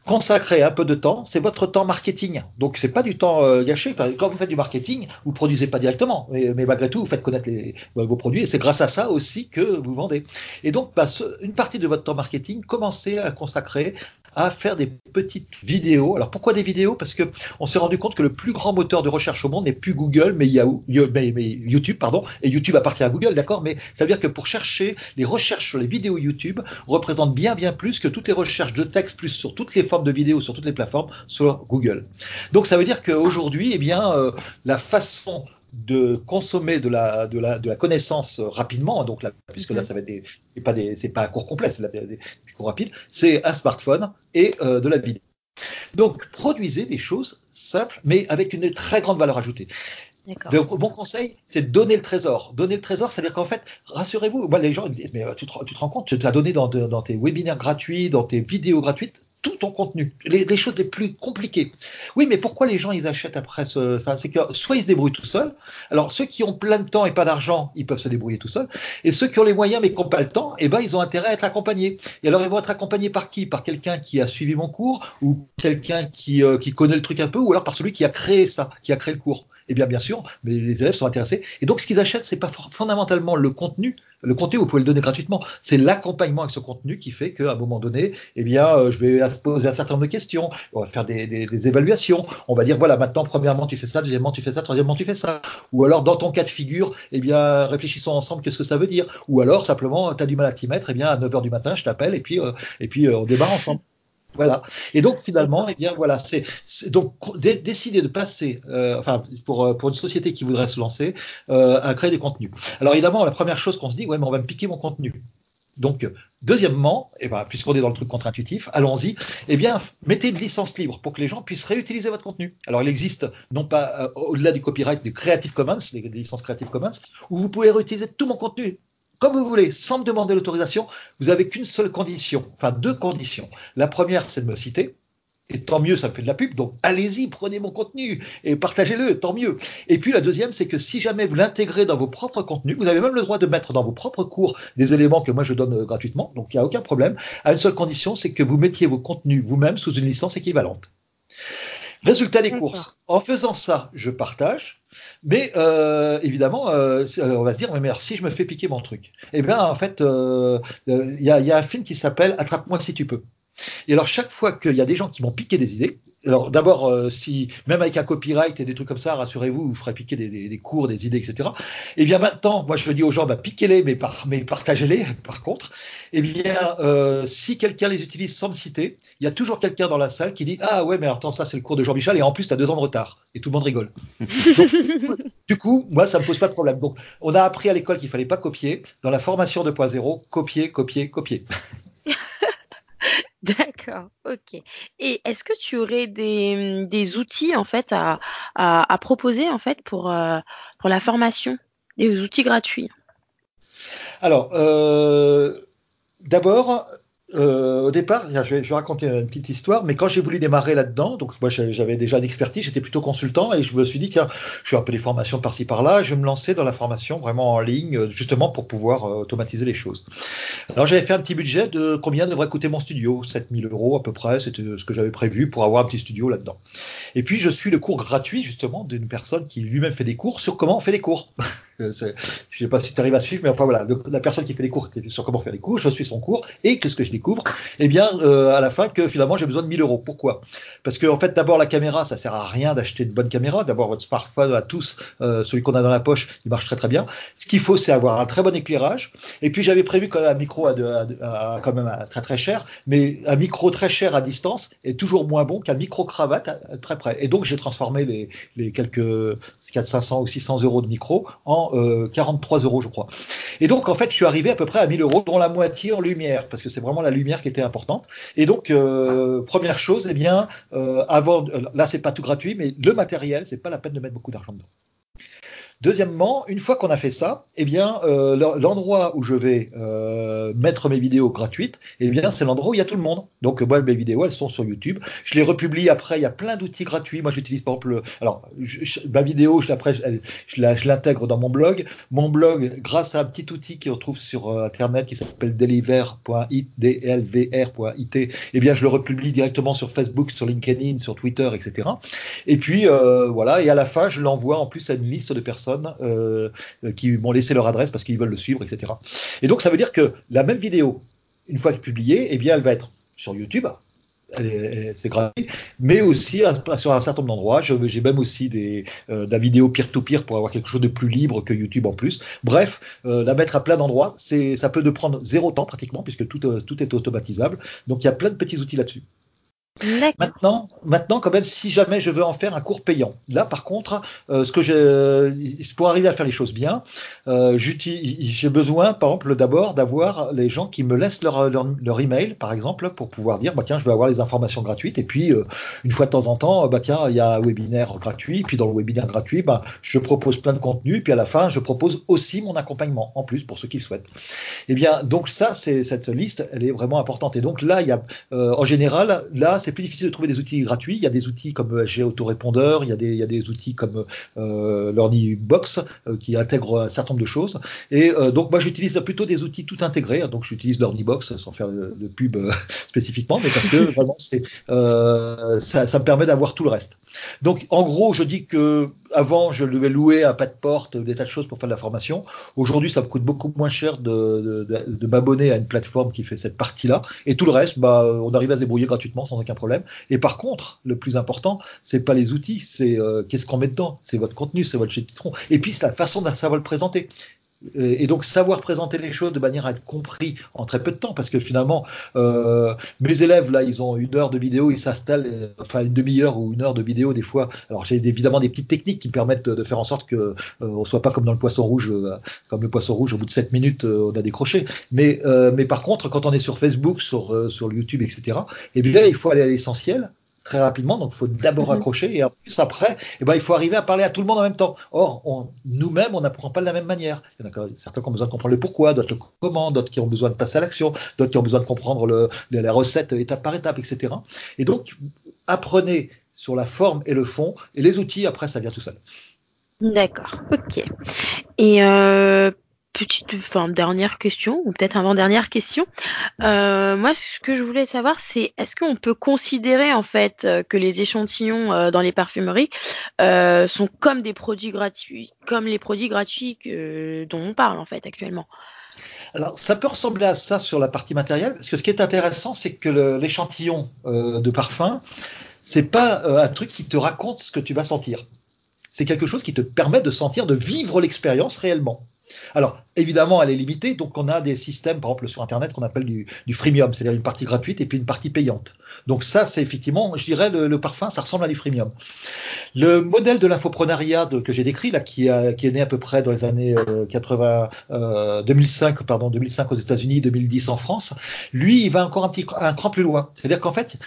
consacrer un peu de temps, c'est votre temps marketing. Donc c'est pas du temps euh, gâché. Quand vous faites du marketing, vous produisez pas directement, mais, malgré tout, vous faites connaître vos produits et c'est grâce à ça aussi que vous vendez. Et donc, bah, une partie de votre temps marketing, commencez à consacrer à faire des petites vidéos. Alors pourquoi des vidéos? Parce que on s'est rendu compte que le plus grand moteur de recherche au monde n'est plus Google, mais, YouTube, pardon. Et YouTube appartient à Google, d'accord? Mais ça veut dire que pour chercher les recherches sur les vidéos YouTube représentent bien bien plus que toutes les recherches de texte plus sur toutes les formes de vidéos sur toutes les plateformes sur Google. Donc ça veut dire qu'aujourd'hui, eh bien, euh, la façon de consommer de la, de la, de la connaissance rapidement, donc là, puisque là, mhm. ça va être des, c'est pas des, c'est pas un cours complet, c'est des, des cours rapides, c'est un smartphone et euh, de la vidéo. Donc, produisez des choses simples, mais avec une très grande valeur ajoutée. Donc, mon conseil, c'est de donner le trésor. Donner le trésor, c'est-à-dire qu'en fait, rassurez-vous, moi, les gens disent, mais tu te, tu te rends compte, tu as donné dans, dans, tes webinaires gratuits, dans tes vidéos gratuites, tout ton contenu, les, choses les plus compliquées. Oui, mais pourquoi les gens ils achètent après ça? C'est que soit ils se débrouillent tout seuls. Alors ceux qui ont plein de temps et pas d'argent, ils peuvent se débrouiller tout seuls. Et ceux qui ont les moyens mais qui n'ont pas le temps, eh ben ils ont intérêt à être accompagnés. Et alors ils vont être accompagnés par qui? Par quelqu'un qui a suivi mon cours ou quelqu'un qui, euh, qui connaît le truc un peu, ou alors par celui qui a créé ça, qui a créé le cours. Eh bien, bien sûr, les élèves sont intéressés. Et donc, ce qu'ils achètent, c'est pas fondamentalement le contenu. Le contenu, vous pouvez le donner gratuitement. C'est l'accompagnement avec ce contenu qui fait qu'à un moment donné, eh bien, euh, je vais poser un certain nombre de questions. On va faire des, des, évaluations. On va dire, voilà, maintenant, premièrement, tu fais ça, deuxièmement, tu fais ça, troisièmement, tu fais ça. Ou alors, dans ton cas de figure, eh bien, réfléchissons ensemble, qu'est-ce que ça veut dire. Ou alors, simplement, tu as du mal à t'y mettre, eh bien, à 9 h du matin, je t'appelle et puis, euh, et puis euh, on démarre ensemble. Voilà. Et donc finalement, eh bien voilà, c'est donc décider de passer, euh, enfin pour euh, pour une société qui voudrait se lancer, euh, à créer des contenus. Alors évidemment, la première chose qu'on se dit, ouais, mais on va me piquer mon contenu. Donc, deuxièmement, et eh ben, puisqu'on est dans le truc contre-intuitif, allons-y, eh bien, mettez une licence libre pour que les gens puissent réutiliser votre contenu. Alors, il existe, non pas euh, au-delà du copyright, du Creative Commons, les licences Creative Commons, où vous pouvez réutiliser tout mon contenu comme vous voulez, sans me demander l'autorisation, vous avez qu'une seule condition, enfin deux conditions. La première, c'est de me citer. Et tant mieux, ça me fait de la pub. Donc allez-y, prenez mon contenu et partagez-le, tant mieux. Et puis la deuxième, c'est que si jamais vous l'intégrez dans vos propres contenus, vous avez même le droit de mettre dans vos propres cours des éléments que moi je donne euh, gratuitement. Donc il n'y a aucun problème. À une seule condition, c'est que vous mettiez vos contenus vous-même sous une licence équivalente. Résultat des courses. En faisant ça, je partage. Mais euh, évidemment, euh, on va se dire, mais si je me fais piquer mon truc. Eh bien, en fait, euh, il y, a, y, a, un film qui s'appelle Attrape-moi si tu peux. Et alors chaque fois qu'il y a des gens qui m'ont piqué des idées, alors d'abord euh, si même avec un copyright et des trucs comme ça, rassurez-vous, vous ferez piquer des, des, des, cours, des idées, etc. Et eh bien maintenant, moi je dis aux gens, bah, piquez-les, mais, par, mais partagez-les. [LAUGHS] Par contre, et eh bien euh, si quelqu'un les utilise sans me citer, il y a toujours quelqu'un dans la salle qui dit ah ouais mais attends ça c'est le cours de Jean-Michel et en plus tu as deux ans de retard et tout le monde rigole. [LAUGHS] Donc, du coup, moi ça me pose pas de problème. Donc on a appris à l'école qu'il fallait pas copier. Dans la formation 2.0, copier, copier, copier. D'accord, ok. Et est-ce que tu aurais des, des outils en fait à, à, à, proposer en fait pour, euh, pour la formation, des outils gratuits? Alors, euh, d'abord, euh, au départ, je vais, je raconter une petite histoire, mais quand j'ai voulu démarrer là-dedans, donc moi j'avais déjà d'expertise, j'étais plutôt consultant et je me suis dit tiens, je fais un peu des formations par-ci par-là, je me lancer dans la formation vraiment en ligne, justement pour pouvoir euh, automatiser les choses. Alors j'avais fait un petit budget de combien devrait coûter mon studio, 7000 euros à peu près, c'était ce que j'avais prévu pour avoir un petit studio là-dedans. Et puis je suis le cours gratuit justement d'une personne qui lui-même fait des cours sur comment on fait des cours. [LAUGHS] je sais pas si tu arrives à suivre, mais enfin voilà, la personne qui fait des cours sur comment faire des cours, je suis son cours et qu'est-ce que je découvre Eh bien, euh, à la fin, que finalement, j'ai besoin de 1000 euros. Pourquoi? Parce que, en fait, d'abord, la caméra, ça sert à rien d'acheter de bonne caméra. D'abord, votre smartphone à tous, euh, celui qu'on a dans la poche, il marche très très bien. Ce qu'il faut, c'est avoir un très bon éclairage. Et puis, j'avais prévu quand même un micro à, à, quand même très très cher, mais un micro très cher à distance est toujours moins bon qu'un micro cravate très près. Et donc, j'ai transformé les, quelques 400, 500 ou 600 euros de micro en euh, 43 euros, je crois. Et donc, en fait, je suis arrivé à peu près à 1000 euros, dont la moitié en lumière, parce que c'est vraiment la lumière qui était importante. Et donc, euh, première chose, eh bien, euh, avant, là, c'est pas tout gratuit, mais le matériel, c'est pas la peine de mettre beaucoup d'argent dedans. Deuxièmement, une fois qu'on a fait ça, eh bien, euh, l'endroit où je vais euh, mettre mes vidéos gratuites, eh bien, c'est l'endroit où il y a tout le monde. Donc, moi, mes vidéos, elles sont sur YouTube. Je les republie après. Il y a plein d'outils gratuits. Moi, j'utilise par exemple, alors, ma vidéo, je, l'intègre dans mon blog. Mon blog, grâce à un petit outil qu'on trouve sur euh, Internet qui s'appelle deliver.it, eh bien, je le republie directement sur Facebook, sur LinkedIn, sur Twitter, etc. Et puis, voilà. Et à la fin, je l'envoie en plus à une liste de personnes euh, qui m'ont laissé leur adresse parce qu'ils veulent le suivre, etc. Et donc ça veut dire que la même vidéo, une fois publiée, eh bien elle va être sur YouTube, c'est gratuit, mais aussi sur un certain nombre d'endroits. J'ai même aussi des, euh, de la vidéo peer-to-peer pour avoir quelque chose de plus libre que YouTube en plus. Bref, euh, la mettre à plein d'endroits, ça peut de prendre zéro temps pratiquement, puisque tout, tout est automatisable. Donc il y a plein de petits outils là-dessus. Maintenant, maintenant, quand même, si jamais je veux en faire un cours payant, là, par contre, euh, ce que j'ai, pour arriver à faire les choses bien, euh, j'ai besoin, par exemple, d'abord d'avoir les gens qui me laissent leur, leur, leur, email, par exemple, pour pouvoir dire, bah tiens, je veux avoir les informations gratuites, et puis euh, une fois de temps en temps, bah tiens, il y a un webinaire gratuit, puis dans le webinaire gratuit, bah je propose plein de contenu, puis à la fin, je propose aussi mon accompagnement en plus pour ceux qui le souhaitent. Eh bien, donc ça, c'est cette liste, elle est vraiment importante. Et donc là, il y a, en général, là c'est plus difficile de trouver des outils gratuits. Il y a des outils comme G Autorépondeur, il y a des, il y a des outils comme euh, Box euh, qui intègrent un certain de choses. Et euh, donc moi j'utilise plutôt des outils tout intégrés. Donc j'utilise Box sans faire de, pub euh, [LAUGHS] spécifiquement, mais parce que [LAUGHS] vraiment c'est ça, ça me permet d'avoir tout le reste. Donc, en gros, je dis que avant, je devais louer à pas de porte des tas de choses pour faire de la formation. Aujourd'hui, ça me coûte beaucoup moins cher de, de, m'abonner à une plateforme qui fait cette partie-là. Et tout le reste, bah, on arrive à se débrouiller gratuitement sans aucun problème. Et par contre, le plus important, c'est pas les outils, c'est euh, qu'est-ce qu'on met dedans? C'est votre contenu, c'est votre citron. Et puis, c'est la façon de savoir le présenter. Euh, et donc savoir présenter les choses de manière à être compris en très peu de temps, parce que finalement, euh, mes élèves, là, ils ont une heure de vidéo, ils s'installent, euh, enfin une demi-heure ou une heure de vidéo des fois. Alors j'ai évidemment des petites techniques qui permettent de, faire en sorte que on soit pas comme dans le poisson rouge, comme le poisson rouge, au bout de 7 minutes, on a décroché. Mais, mais par contre, quand on est sur Facebook, sur, sur YouTube, etc., et bien là, il faut aller à l'essentiel très rapidement, donc il faut d'abord mhm. accrocher et en plus après, eh ben, il faut arriver à parler à tout le monde en même temps. Or, nous-mêmes, on n'apprend pas de la même manière. Il y en a certains qui ont besoin de comprendre le pourquoi, d'autres le comment, d'autres qui ont besoin de passer à l'action, d'autres qui ont besoin de comprendre le, la recette étape par étape, etc. Et donc, apprenez sur la forme et le fond, et les outils, après, ça vient tout seul. D'accord, ok. Et euh, petite, enfin dernière question ou peut-être avant-dernière question. Euh, moi, ce que je voulais savoir, c'est est-ce qu'on peut considérer en fait euh, que les échantillons euh, dans les parfumeries sont comme des produits gratuits, comme les produits gratuits dont on parle en fait actuellement? Alors, ça peut ressembler à ça sur la partie matérielle, parce que ce qui est intéressant, c'est que l'échantillon de parfum, c'est pas un truc qui te raconte ce que tu vas sentir. C'est quelque chose qui te permet de sentir, de vivre l'expérience réellement. Alors, évidemment, elle est limitée, donc on a des systèmes, par exemple, sur Internet, qu'on appelle du, freemium, c'est-à-dire une partie gratuite et puis une partie payante. Donc ça, c'est effectivement, je dirais, le, parfum, ça ressemble à du freemium. Le modèle de l'infoprenariat que j'ai décrit, là, qui, est né à peu près dans les années 80, euh, 2005, euh, pardon, 2005 aux États-Unis, 2010 en France, lui, il va encore un petit un cran plus loin. C'est-à-dire qu'en fait,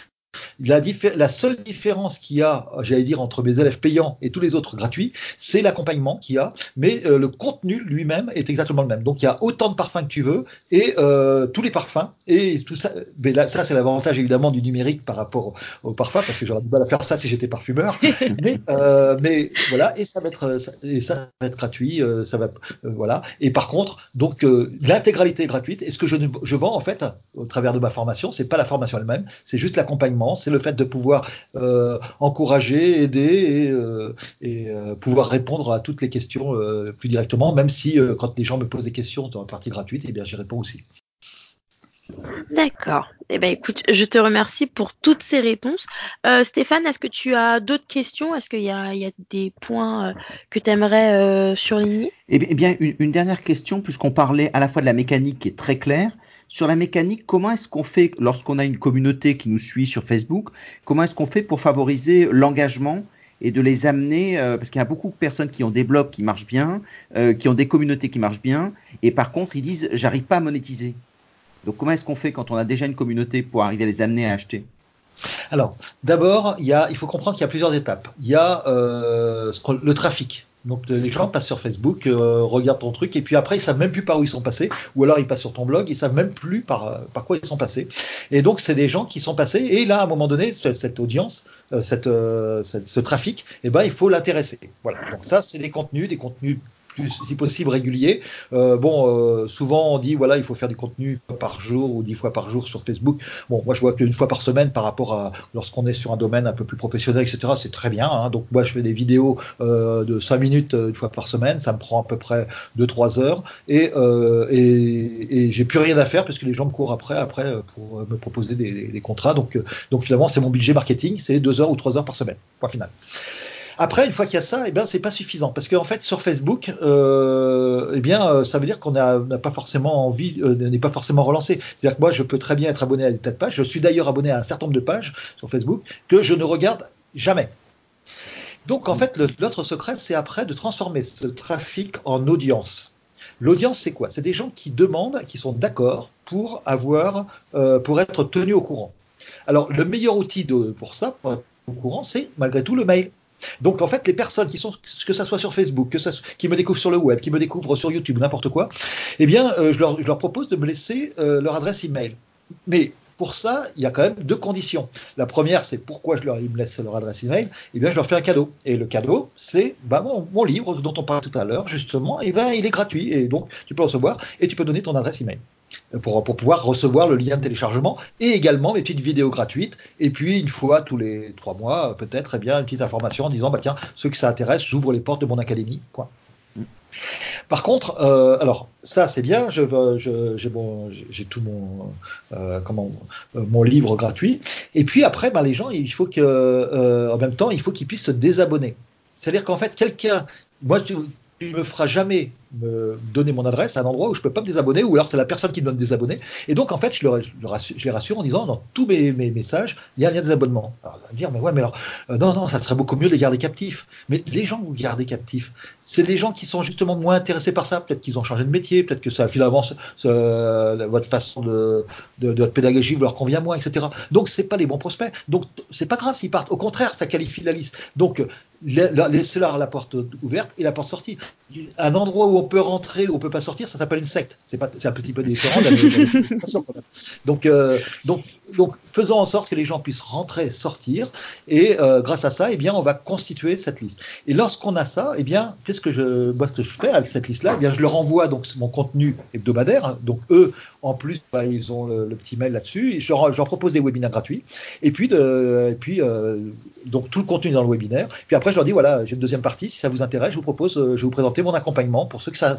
la, la, seule différence qu'il y a, j'allais dire, entre mes élèves payants et tous les autres gratuits, c'est l'accompagnement qu'il y a, mais euh, le contenu lui-même est exactement le même. Donc il y a autant de parfums que tu veux et euh, tous les parfums et tout ça. Mais là, ça c'est l'avantage évidemment du numérique par rapport au, parfum parce que j'aurais du mal à faire ça si j'étais parfumeur. [LAUGHS] mais, euh, mais, voilà et ça va être et ça va être gratuit, ça va voilà. Et par contre, donc l'intégralité est gratuite. Et ce que je, je vends en fait au travers de ma formation, c'est pas la formation elle-même, c'est juste l'accompagnement c'est le fait de pouvoir euh, encourager, aider et, euh, euh, pouvoir répondre à toutes les questions plus directement, même si quand les gens me posent des questions dans la partie gratuite, eh bien j'y réponds aussi. D'accord. Eh ben, écoute, je te remercie pour toutes ces réponses. Stéphane, est-ce que tu as d'autres questions? Est-ce qu'il y, a des points que tu aimerais surligner? Eh bien, une, une dernière question, puisqu'on parlait à la fois de la mécanique qui est très claire, sur la mécanique, comment est-ce qu'on fait lorsqu'on a une communauté qui nous suit sur Facebook Comment est-ce qu'on fait pour favoriser l'engagement et de les amener euh, parce qu'il y a beaucoup de personnes qui ont des blogs qui marchent bien, euh, qui ont des communautés qui marchent bien, et par contre ils disent j'arrive pas à monétiser. Donc comment est-ce qu'on fait quand on a déjà une communauté pour arriver à les amener à acheter? Alors d'abord il faut comprendre qu'il y a plusieurs étapes. Il y a euh, le trafic. Donc les gens passent sur Facebook, euh, regardent ton truc, et puis après ils savent même plus par où ils sont passés, ou alors ils passent sur ton blog, ils savent même plus par, euh, par quoi ils sont passés. Et donc c'est des gens qui sont passés, et là à un moment donné, cette, audience, euh, cette, ce trafic, eh ben il faut l'intéresser. Voilà. Donc ça c'est des contenus, des contenus si possible régulier. Euh, bon, euh, souvent on dit voilà, il faut faire du contenu par jour ou dix fois par jour sur Facebook. Bon, moi je vois qu'une fois par semaine par rapport à lorsqu'on est sur un domaine un peu plus professionnel, etc. C'est très bien. Hein. Donc moi je fais des vidéos euh, de cinq minutes une fois par semaine, ça me prend à peu près deux trois heures et et, et j'ai plus rien à faire parce que les gens me courent après après pour me proposer des, des contrats. Donc donc finalement c'est mon budget marketing, c'est deux heures ou trois heures par semaine. Point final. Après, une fois qu'il y a ça, eh bien, c'est pas suffisant parce qu'en fait, sur Facebook, euh, eh bien, ça veut dire qu'on n'a pas forcément envie, n'est pas forcément relancé. C'est-à-dire que moi, je peux très bien être abonné à des tas de pages. Je suis d'ailleurs abonné à un certain nombre de pages sur Facebook que je ne regarde jamais. Donc, en fait, l'autre secret, c'est après de transformer ce trafic en audience. L'audience, c'est quoi? C'est des gens qui demandent, qui sont d'accord pour avoir, euh, pour être tenus au courant. Alors, le meilleur outil pour ça, pour être au courant, c'est malgré tout le mail. Donc en fait, les personnes qui sont, que ça soit sur Facebook, qui me découvrent sur le web, qui me découvrent sur YouTube, n'importe quoi, eh bien, euh, je, leur, propose de me laisser euh, leur adresse email. Mais pour ça, il y a quand même deux conditions. La première, c'est pourquoi je leur, ils me laissent leur adresse email. Eh bien, je leur fais un cadeau. Et le cadeau, c'est bah, mon, livre dont on parlait tout à l'heure, justement. Et ben, il est gratuit. Et donc, tu peux le recevoir et tu peux donner ton adresse email pour, pouvoir recevoir le lien de téléchargement et également mes petites vidéos gratuites. Et puis, une fois tous les trois mois, peut-être, eh bien, une petite information en disant, bah, tiens, ceux que ça intéresse, j'ouvre les portes de mon académie. Point. Par contre, euh, alors ça c'est bien, je, je, j'ai bon, j'ai tout mon euh, comment euh, mon livre gratuit. Et puis après, ben, les gens, il faut que euh, en même temps, il faut qu'ils puissent se désabonner. C'est-à-dire qu'en fait, quelqu'un, moi, tu, tu me feras jamais me donner mon adresse à un endroit où je peux pas me désabonner, ou alors c'est la personne qui me donne désabonner. Et donc, en fait, je, leur, je, les rassure en disant, dans tous mes, mes messages, il y a un lien de désabonnement. Alors, dire, mais ouais, mais alors, euh, non, non, ça serait beaucoup mieux de les garder captifs. Mais les gens que vous gardez captifs, c'est des gens qui sont justement moins intéressés par ça. Peut-être qu'ils ont changé de métier, peut-être que ça, finalement, ce, votre façon de, de, de, votre pédagogie leur convient moins, etc. Donc, c'est pas les bons prospects. Donc, c'est pas grave s'ils partent. Au contraire, ça qualifie la liste. Donc, laissez-leur la porte ouverte et la porte sortie. Un endroit où on peut rentrer, où on peut pas sortir, ça s'appelle une secte. C'est pas, c'est un petit peu différent. De la, [LAUGHS] donc, euh, donc, donc, faisons en sorte que les gens puissent rentrer, sortir, et euh, grâce à ça, eh bien, on va constituer cette liste. Et lorsqu'on a ça, eh bien, qu'est-ce que je, moi, que je fais avec cette liste-là? Eh bien, je leur envoie donc mon contenu hebdomadaire. Donc, eux, en plus, bah, ils ont le, petit mail là-dessus. Je leur, je leur, propose des webinaires gratuits. Et puis, euh, donc tout le contenu dans le webinaire. Puis après, je leur dis voilà, j'ai une deuxième partie. Si ça vous intéresse, je vous propose, je vais vous présenter mon accompagnement pour ceux que ça.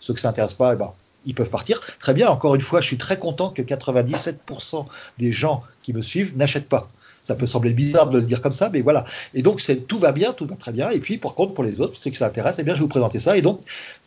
Ceux que ça intéresse pas, eh ben, ils peuvent partir. Très bien, encore une fois, je suis très content que 97% des gens qui me suivent n'achètent pas. Ça peut sembler bizarre de le dire comme ça, mais voilà. Et donc, c'est, tout va bien, tout va très bien. Et puis, par contre, pour les autres, ceux que ça intéresse, eh bien, je vais vous présenter ça. Et donc,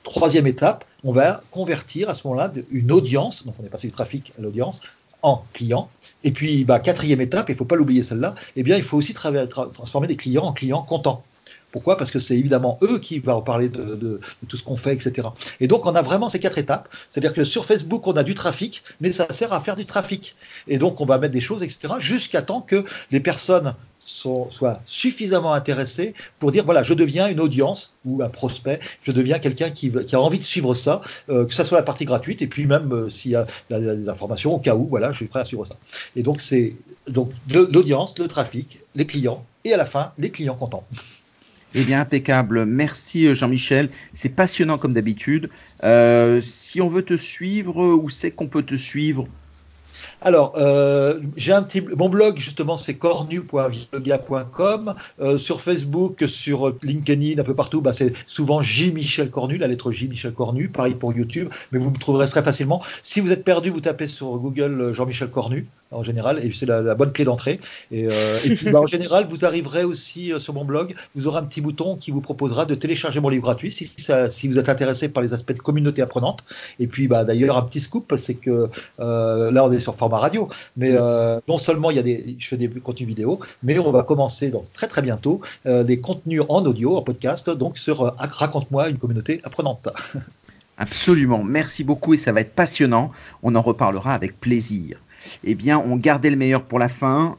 troisième étape, on va convertir à ce moment-là une audience, donc on est passé du trafic à l'audience, en client. Et puis, bah, quatrième étape, il ne faut pas l'oublier celle-là, eh bien, il faut aussi tra- tra- transformer des clients en clients contents. Pourquoi? Parce que c'est évidemment eux qui vont parler de, de, de tout ce qu'on fait, etc. Et donc, on a vraiment ces quatre étapes. C'est-à-dire que sur Facebook, on a du trafic, mais ça sert à faire du trafic. Et donc, on va mettre des choses, etc., jusqu'à temps que les personnes sont, soient suffisamment intéressées pour dire, voilà, je deviens une audience ou un prospect, je deviens quelqu'un qui, qui, a envie de suivre ça, euh, que ça soit la partie gratuite, et puis même euh, s'il y a, des informations, au cas où, voilà, je suis prêt à suivre ça. Et donc, c'est donc l'audience, le trafic, les clients, et à la fin, les clients contents. Eh bien, impeccable. Merci Jean-Michel. C'est passionnant comme d'habitude. Euh, si on veut te suivre, où c'est qu'on peut te suivre? Alors, euh, j'ai un petit, mon blog justement, c'est cornu.blogia.com. Euh, sur Facebook, sur LinkedIn, un peu partout, bah, c'est souvent J Michel Cornu, la lettre J Michel Cornu. Pareil pour YouTube, mais vous me trouverez très facilement. Si vous êtes perdu, vous tapez sur Google Jean-Michel Cornu en général, et c'est la, bonne clé d'entrée. Et, euh, et puis, bah, en général, vous arriverez aussi sur mon blog. Vous aurez un petit bouton qui vous proposera de télécharger mon livre gratuit si, ça, si vous êtes intéressé par les aspects de communauté apprenante. Et puis, bah, d'ailleurs, un petit scoop, c'est que là, on est sur format radio, mais euh, non seulement il y a des, je fais des contenus vidéo, mais on va commencer donc très très bientôt euh, des contenus en audio, en podcast, donc sur euh, raconte-moi une communauté apprenante. [LAUGHS] Absolument, merci beaucoup et ça va être passionnant. On en reparlera avec plaisir. Eh bien, on gardait le meilleur pour la fin.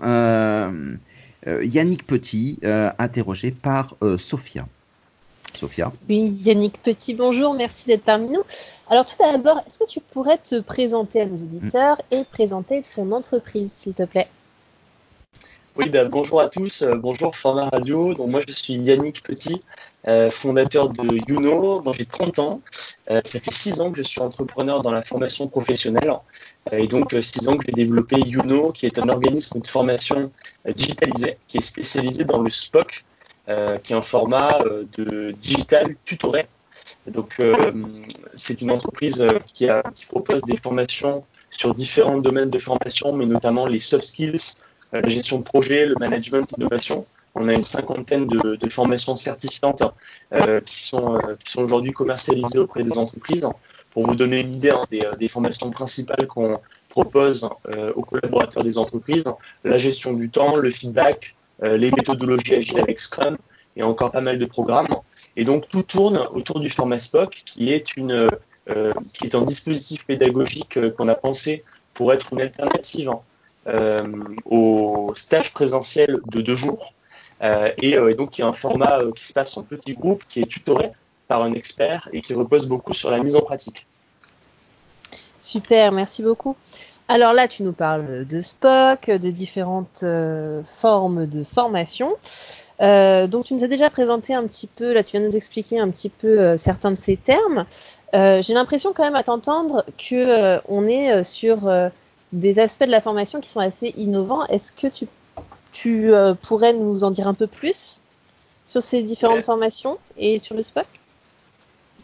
Yannick Petit, interrogé par Sophia. Sophia. Oui, Yannick Petit, bonjour, merci d'être parmi nous. Alors tout d'abord, est-ce que tu pourrais te présenter à nos auditeurs et présenter ton entreprise, s'il te plaît? Oui, ben, bonjour à tous, euh, bonjour Format Radio. Donc moi je suis Yannick Petit, euh, fondateur de Youno. Moi j'ai 30 ans. Euh, ça fait 6 ans que je suis entrepreneur dans la formation professionnelle. et donc 6 ans que j'ai développé Youno, qui est un organisme de formation digitalisé, qui est spécialisé dans le SPOC, qui est un format euh, de digital tutoré. Donc, euh, c'est une entreprise qui, propose des formations sur différents domaines de formation, mais notamment les soft skills, la gestion de projet, le management, l'innovation. On a une cinquantaine de, formations certifiantes euh, qui sont, euh, sont aujourd'hui commercialisées auprès des entreprises. Pour vous donner une idée hein, des, des, formations principales qu'on propose euh, aux collaborateurs des entreprises, la gestion du temps, le feedback, les méthodologies agiles avec Scrum et encore pas mal de programmes. Et donc tout tourne autour du format SPOC qui est, une, qui est un dispositif pédagogique qu'on a pensé pour être une alternative euh, au stage présentiel de deux jours. Euh, et, euh, et, donc, il y a un format qui se passe en petit groupe, qui est tutoré par un expert et qui repose beaucoup sur la mise en pratique. Super, merci beaucoup. Alors là, tu nous parles de Spock, de différentes euh, formes de formation. Euh, donc, tu nous as déjà présenté un petit peu, là, tu viens de nous expliquer un petit peu euh, certains de ces termes. J'ai l'impression quand même à t'entendre que on est sur des aspects de la formation qui sont assez innovants. Est-ce que tu, tu pourrais nous en dire un peu plus sur ces différentes ouais. formations et sur le SPOC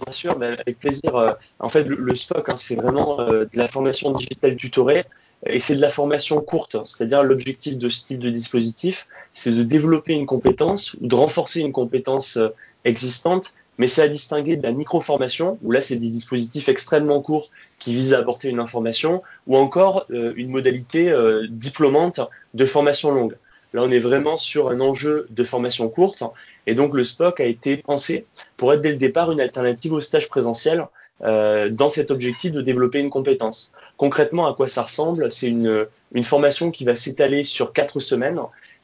Bien sûr, mais avec plaisir. Euh, en fait, le, le SPOC, hein, c'est vraiment euh, de la formation digitale tutorée et c'est de la formation courte. C'est-à-dire l'objectif de ce type de dispositif, c'est de développer une compétence ou de renforcer une compétence euh, existante, mais c'est à distinguer de la micro-formation, où là, c'est des dispositifs extrêmement courts qui vise à apporter une information, ou encore une modalité diplômante de formation longue. Là, on est vraiment sur un enjeu de formation courte, et donc le SPOC a été pensé pour être dès le départ une alternative au stage présentiel euh, dans cet objectif de développer une compétence. Concrètement, à quoi ça ressemble? C'est une, une formation qui va s'étaler sur quatre semaines,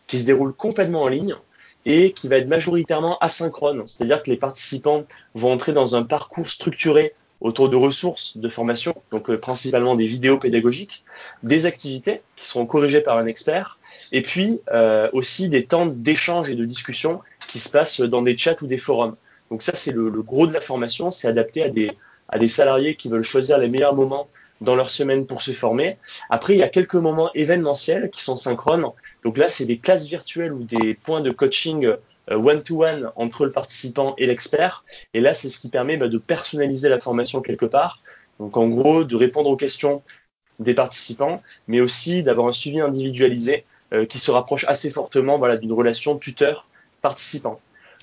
qui se déroule complètement en ligne, et qui va être majoritairement asynchrone, c'est-à-dire que les participants vont entrer dans un parcours structuré autour de ressources de formation, donc euh, principalement des vidéos pédagogiques, des activités qui seront corrigées par un expert, et puis euh, aussi des temps d'échange et de discussion qui se passent dans des chats ou des forums. Donc ça, c'est le, gros de la formation, c'est adapté à des, à des salariés qui veulent choisir les meilleurs moments dans leur semaine pour se former. Après, il y a quelques moments événementiels qui sont synchrones. Donc là, c'est des classes virtuelles ou des points de coaching euh, one-to-one entre le participant et l'expert. Et là, c'est ce qui permet bah, de personnaliser la formation quelque part. Donc en gros, de répondre aux questions des participants, mais aussi d'avoir un suivi individualisé euh, qui se rapproche assez fortement voilà, d'une relation tuteur-participant.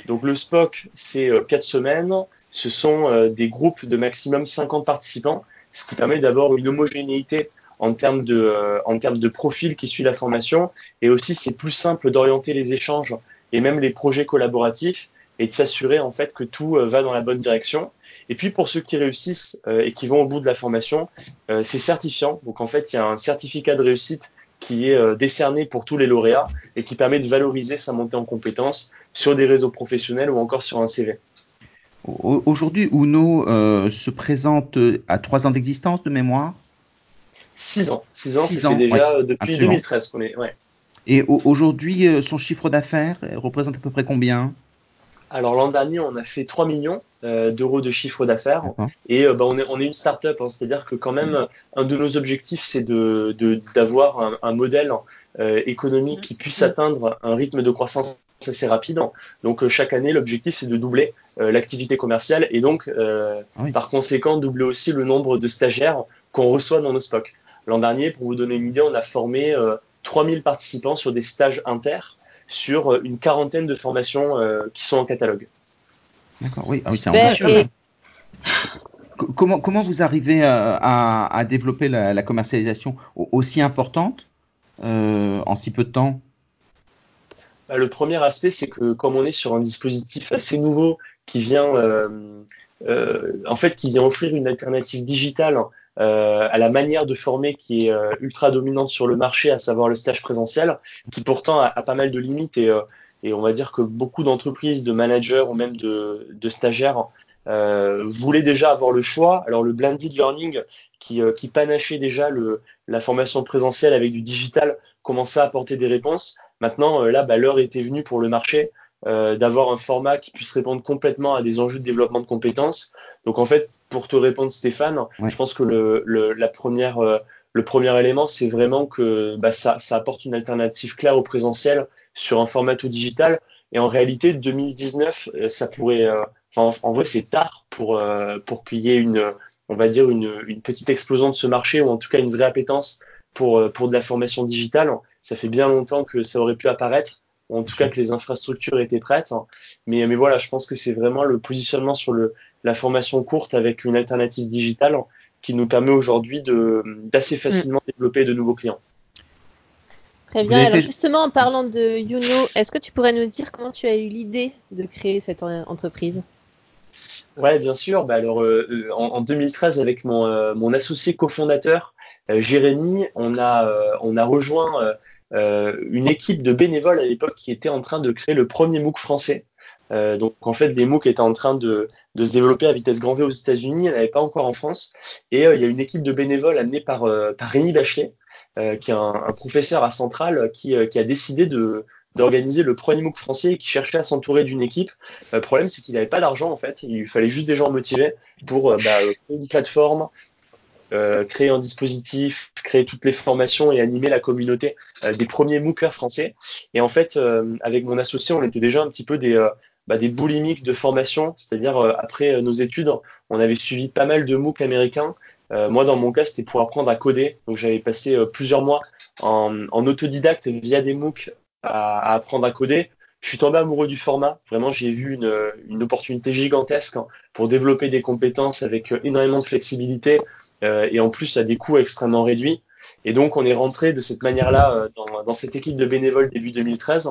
Donc le SPOC, c'est euh, quatre semaines. Ce sont euh, des groupes de maximum 50 participants, ce qui permet d'avoir une homogénéité en termes de, euh, en de profil qui suit la formation. Et aussi, c'est plus simple d'orienter les échanges et même les projets collaboratifs et de s'assurer en fait que tout va dans la bonne direction. Et puis pour ceux qui réussissent et qui vont au bout de la formation, c'est certifiant. Donc en fait, il y a un certificat de réussite qui est décerné pour tous les lauréats et qui permet de valoriser sa montée en compétences sur des réseaux professionnels ou encore sur un CV. Aujourd'hui, Uno euh, se présente à trois ans d'existence de mémoire? Six ans. Six ans, ans, déjà ouais, depuis absolument. 2013 qu'on est. Ouais. Et aujourd'hui, euh, son chiffre d'affaires représente à peu près combien? Alors l'an dernier, on a fait 3 millions euh, d'euros de chiffre d'affaires et euh, bah, on, est, on est une start-up, hein, c'est-à-dire que quand même, un de nos objectifs, c'est d'avoir de, d'avoir un, un, modèle euh, économique qui puisse atteindre un rythme de croissance assez rapide. Donc chaque année, l'objectif, c'est de doubler l'activité commerciale et donc, oui. par conséquent, doubler aussi le nombre de stagiaires qu'on reçoit dans nos SPOC. L'an dernier, pour vous donner une idée, on a formé 3000 participants sur des stages inter sur une quarantaine de formations euh, qui sont en catalogue. D'accord, oui, ah oui c'est ambitieux. Et... Comment, comment vous arrivez à, à, à développer la, la, commercialisation aussi importante euh, en si peu de temps? Bah, Le premier aspect, c'est que comme on est sur un dispositif assez nouveau qui vient, euh, euh, en fait, qui vient offrir une alternative digitale euh, à la manière de former qui est euh, ultra dominante sur le marché, à savoir le stage présentiel, qui pourtant a, pas mal de limites et, euh, et, on va dire que beaucoup d'entreprises, de managers ou même de, de stagiaires euh, voulaient déjà avoir le choix. Alors le blended learning qui, qui panachait déjà le, la formation présentielle avec du digital commençait à apporter des réponses. Maintenant, là, bah, l'heure était venue pour le marché euh, d'avoir un format qui puisse répondre complètement à des enjeux de développement de compétences. Donc en fait, pour te répondre, Stéphane, ouais. je pense que le, le, la première, euh, le premier élément, c'est vraiment que bah, ça, ça apporte une alternative claire au présentiel sur un format tout digital. Et en réalité, 2019, euh, ça pourrait. Euh, en, en, vrai, c'est tard pour, euh, pour qu'il y ait une, on va dire, une, une, petite explosion de ce marché, ou en tout cas une vraie appétence pour, pour de la formation digitale. Ça fait bien longtemps que ça aurait pu apparaître. ou en tout cas que les infrastructures étaient prêtes. Mais, mais voilà, je pense que c'est vraiment le positionnement sur le, la formation courte avec une alternative digitale qui nous permet aujourd'hui d'assez facilement développer de nouveaux clients. Très bien. Alors justement, en parlant de Youno, est-ce que tu pourrais nous dire comment tu as eu l'idée de créer cette entreprise? Ouais, bien sûr. Bah alors, euh, euh, en, 2013, avec mon, euh, mon associé cofondateur Jérémy, on a on a rejoint une équipe de bénévoles à l'époque qui était en train de créer le premier MOOC français. donc en fait, des MOOC étaient en train de, de se développer à vitesse grand V aux États-Unis, elle n'avait pas encore en France. Et il y a une équipe de bénévoles amenée par, par Rémi Bachelet, euh, qui est un, professeur à Centrale qui, euh, a décidé de d'organiser le premier MOOC français et qui cherchait à s'entourer d'une équipe. Euh, le problème, c'est qu'il n'avait pas d'argent en fait. Il fallait juste des gens motivés pour bah, créer une plateforme, euh, créer un dispositif, créer toutes les formations et animer la communauté euh, des premiers MOOCers français. Et en fait, euh, avec mon associé, on était déjà un petit peu des, bah, des boulimiques de formation, c'est-à-dire après nos études, on avait suivi pas mal de MOOC américains euh, moi, dans mon cas, c'était pour apprendre à coder. Donc, j'avais passé euh, plusieurs mois en, en, autodidacte via des MOOC à, à, apprendre à coder. Je suis tombé amoureux du format. Vraiment, j'ai vu une, une, opportunité gigantesque pour développer des compétences avec énormément de flexibilité euh, et en plus à des coûts extrêmement réduits. Et donc, on est rentré de cette manière-là euh, dans, dans, cette équipe de bénévoles début 2013.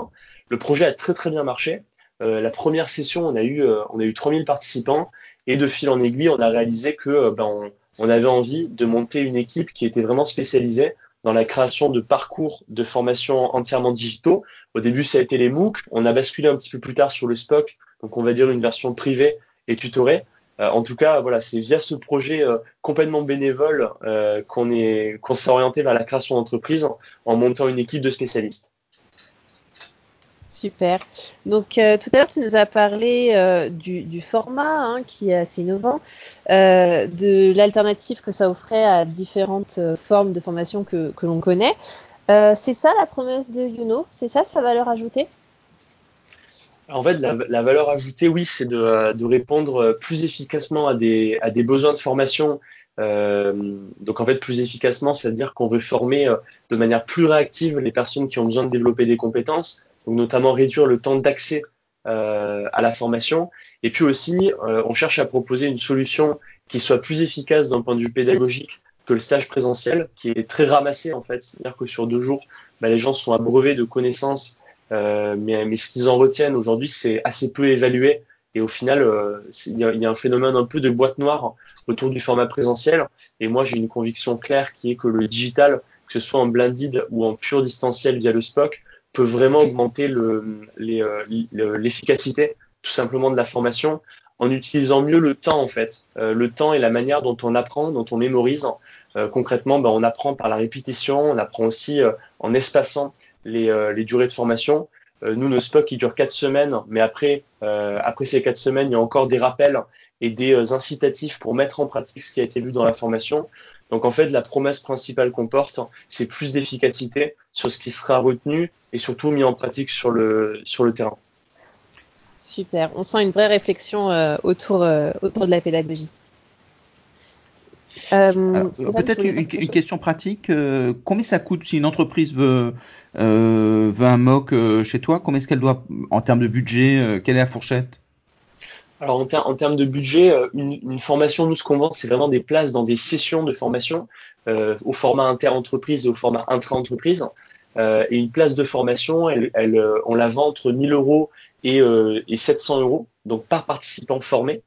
Le projet a très très bien marché. Euh, la première session, on a eu on a eu 3000 participants et de fil en aiguille, on a réalisé que ben, on, avait envie de monter une équipe qui était vraiment spécialisée dans la création de parcours de formation entièrement digitaux. Au début, ça a été les MOOC. On a basculé un petit peu plus tard sur le SPOC, donc on va dire une version privée et tutorée. Euh, en tout cas, voilà, c'est via ce projet euh, complètement bénévole euh, qu'on est qu'on s'est orienté vers la création d'entreprise en montant une équipe de spécialistes. Super. Donc euh, tout à l'heure, tu nous as parlé euh, du, format hein, qui est assez innovant, euh, de l'alternative que ça offrait à différentes formes de formation que, l'on connaît. C'est ça la promesse de Youno C'est ça sa valeur ajoutée? En fait, la, valeur ajoutée, oui, c'est de, répondre plus efficacement à des besoins de formation. donc en fait, plus efficacement, c'est-à-dire qu'on veut former de manière plus réactive les personnes qui ont besoin de développer des compétences donc notamment réduire le temps d'accès euh, à la formation. Et puis aussi, euh, on cherche à proposer une solution qui soit plus efficace d'un point de vue pédagogique que le stage présentiel, qui est très ramassé en fait. C'est-à-dire que sur deux jours, bah, les gens sont abreuvés de connaissances, euh, mais, mais ce qu'ils en retiennent aujourd'hui, c'est assez peu évalué. Et au final, euh, il y, y, a un phénomène un peu de boîte noire autour du format présentiel. Et moi, j'ai une conviction claire qui est que le digital, que ce soit en blended ou en pur distanciel via le SPOC, peut vraiment augmenter euh, l'efficacité tout simplement de la formation en utilisant mieux le temps en fait. Euh, le temps et la manière dont on apprend, dont on mémorise. Euh, concrètement, ben, on apprend par la répétition, on apprend aussi euh, en espaçant les, euh, les, durées de formation. Euh, nous, nos SPOC, ils durent quatre semaines, mais après, après ces quatre semaines, il y a encore des rappels et des incitatifs pour mettre en pratique ce qui a été vu dans la formation. Donc en fait, la promesse principale qu'on porte, c'est plus d'efficacité sur ce qui sera retenu et surtout mis en pratique sur le, sur le terrain. Super, on sent une vraie réflexion euh, autour, euh, autour de la pédagogie. Euh, Peut-être une, une, question pratique. Euh, combien ça coûte si une entreprise veut, euh, veut un MOOC chez toi? Combien est-ce qu'elle doit, en termes de budget, quelle est la fourchette? Alors en, ter termes de budget, euh, une, formation, nous ce qu'on vend, c'est vraiment des places dans des sessions de formation euh, au format inter-entreprise et au format intra-entreprise. Euh, et une place de formation, elle, elle, euh, on la vend entre 1000 euros et, euh, et 700 euros, donc par participant formé.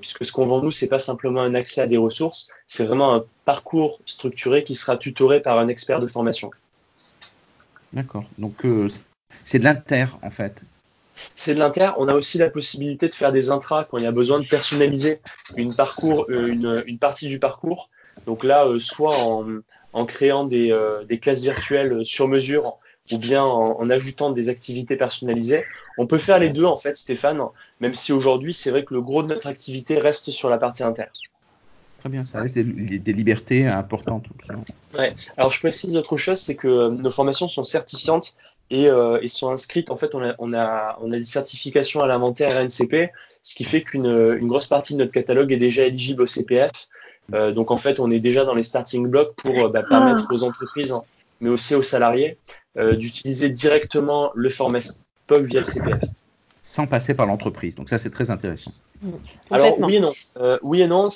puisque ce qu'on vend nous, c'est pas simplement un accès à des ressources, c'est vraiment un parcours structuré qui sera tutoré par un expert de formation. D'accord. Donc c'est de l'inter en fait c'est de l'inter. On a aussi la possibilité de faire des intras quand il y a besoin de personnaliser une, parcours, euh, une, une partie du parcours. Donc là, euh, soit en, en créant des, euh, des, classes virtuelles sur mesure ou bien en, en, ajoutant des activités personnalisées. On peut faire les deux en fait, Stéphane, même si aujourd'hui, c'est vrai que le gros de notre activité reste sur la partie inter. Très bien, ça reste des, des libertés importantes. Ouais. Alors je précise autre chose, c'est que nos formations sont certifiantes et, euh, et, sont inscrites. En fait, on a, on a, on a des certifications à l'inventaire RNCP, ce qui fait qu'une une grosse partie de notre catalogue est déjà éligible au CPF. Euh, donc, en fait, on est déjà dans les starting blocks pour euh, bah, permettre aux entreprises, mais aussi aux salariés, d'utiliser directement le format SPOC via le CPF. Sans passer par l'entreprise. Donc ça, c'est très intéressant. Alors oui et non. oui et non.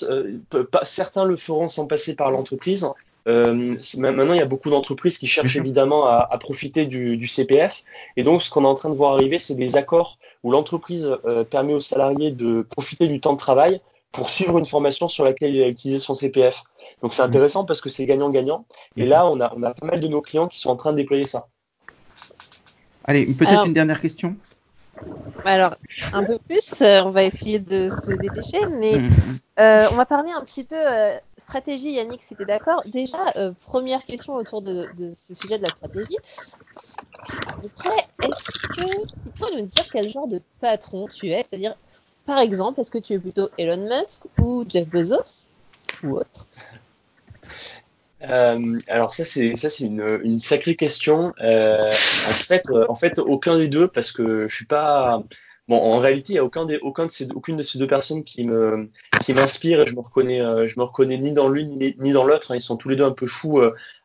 certains le feront sans passer par l'entreprise. Euh, maintenant, il y a beaucoup d'entreprises qui cherchent évidemment à, à profiter du, du, CPF. Et donc, ce qu'on est en train de voir arriver, c'est des accords où l'entreprise euh, permet aux salariés de profiter du temps de travail pour suivre une formation sur laquelle il a utilisé son CPF. Donc, c'est intéressant parce que c'est gagnant-gagnant. Et là, on a, on a pas mal de nos clients qui sont en train de déployer ça. Allez, peut-être une dernière question alors, un peu plus, euh, on va essayer de se dépêcher, mais mm. euh, on va parler un petit peu euh, stratégie. Yannick, si tu es d'accord. Déjà, première question autour de, ce sujet de la stratégie. Après, est-ce que tu peux nous dire quel genre de patron tu es? C'est-à-dire, par exemple, est-ce que tu es plutôt Elon Musk ou Jeff Bezos ou autre? Euh, alors ça c'est ça c'est une, une sacrée question. Euh, en fait euh, en fait aucun des deux parce que je suis pas bon en réalité il y a aucun des aucun de ces aucune de ces deux personnes qui me qui m'inspire et je me reconnais je me reconnais ni dans l'une ni, dans l'autre. Hein. Ils sont tous les deux un peu fous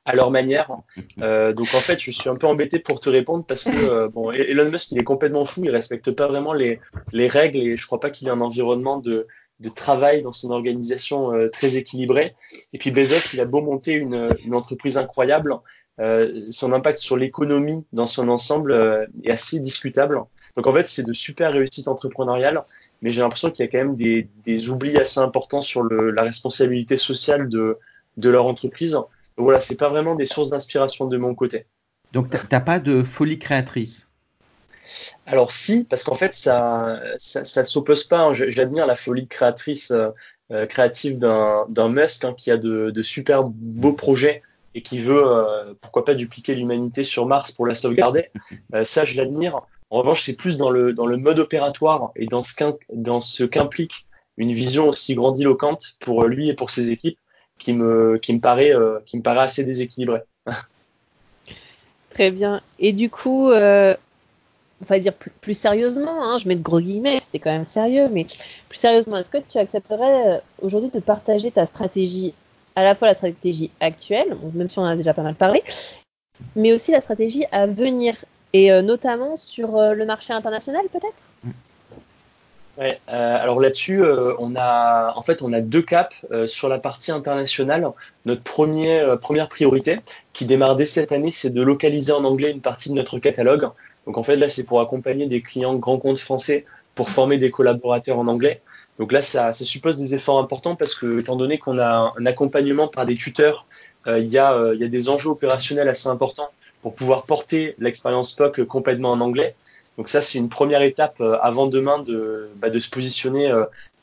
à leur manière. donc en fait je suis un peu embêté pour te répondre parce que bon Elon Musk il est complètement fou. Il respecte pas vraiment les les règles et je crois pas qu'il ait un environnement de de travail dans son organisation euh, très équilibrée. Et puis Bezos, il a beau monter une, une entreprise incroyable, euh, son impact sur l'économie dans son ensemble euh, est assez discutable. Donc en fait, c'est de super réussites entrepreneuriales, mais j'ai l'impression qu'il y a quand même des, des oublis assez importants sur le, la responsabilité sociale de, de leur entreprise. Voilà, c'est pas vraiment des sources d'inspiration de mon côté. Donc t'as pas de folie créatrice? Alors si, parce qu'en fait, ça, ça, s'oppose pas. Hein. J'admire la folie créatrice, euh, euh, créative d'un Musk hein, qui a de, de, super beaux projets et qui veut, euh, pourquoi pas, dupliquer l'humanité sur Mars pour la sauvegarder. ça, je l'admire. En revanche, c'est plus dans le, dans le mode opératoire et dans ce qu'implique une vision aussi grandiloquente pour lui et pour ses équipes qui me, qui me, paraît, qui me paraît assez déséquilibré. Très bien. Et du coup, va dire plus, sérieusement, hein, je mets de gros guillemets, c'était quand même sérieux, mais plus sérieusement, est-ce que tu accepterais euh, aujourd'hui de partager ta stratégie, à la fois la stratégie actuelle, même si on en a déjà pas mal parlé, mais aussi la stratégie à venir, et euh, notamment sur euh, le marché international peut-être? Ouais, alors là-dessus, on a en fait on a deux caps sur la partie internationale. Notre premier, première priorité, qui démarre dès cette année, c'est de localiser en anglais une partie de notre catalogue. Donc en fait, là, c'est pour accompagner des clients grands comptes français pour former des collaborateurs en anglais. Donc là, ça, ça suppose des efforts importants parce que, étant donné qu'on a un accompagnement par des tuteurs, euh, il, y a, euh, y a des enjeux opérationnels assez importants pour pouvoir porter l'expérience POC complètement en anglais. Donc ça, c'est une première étape euh, avant demain de, bah, de se positionner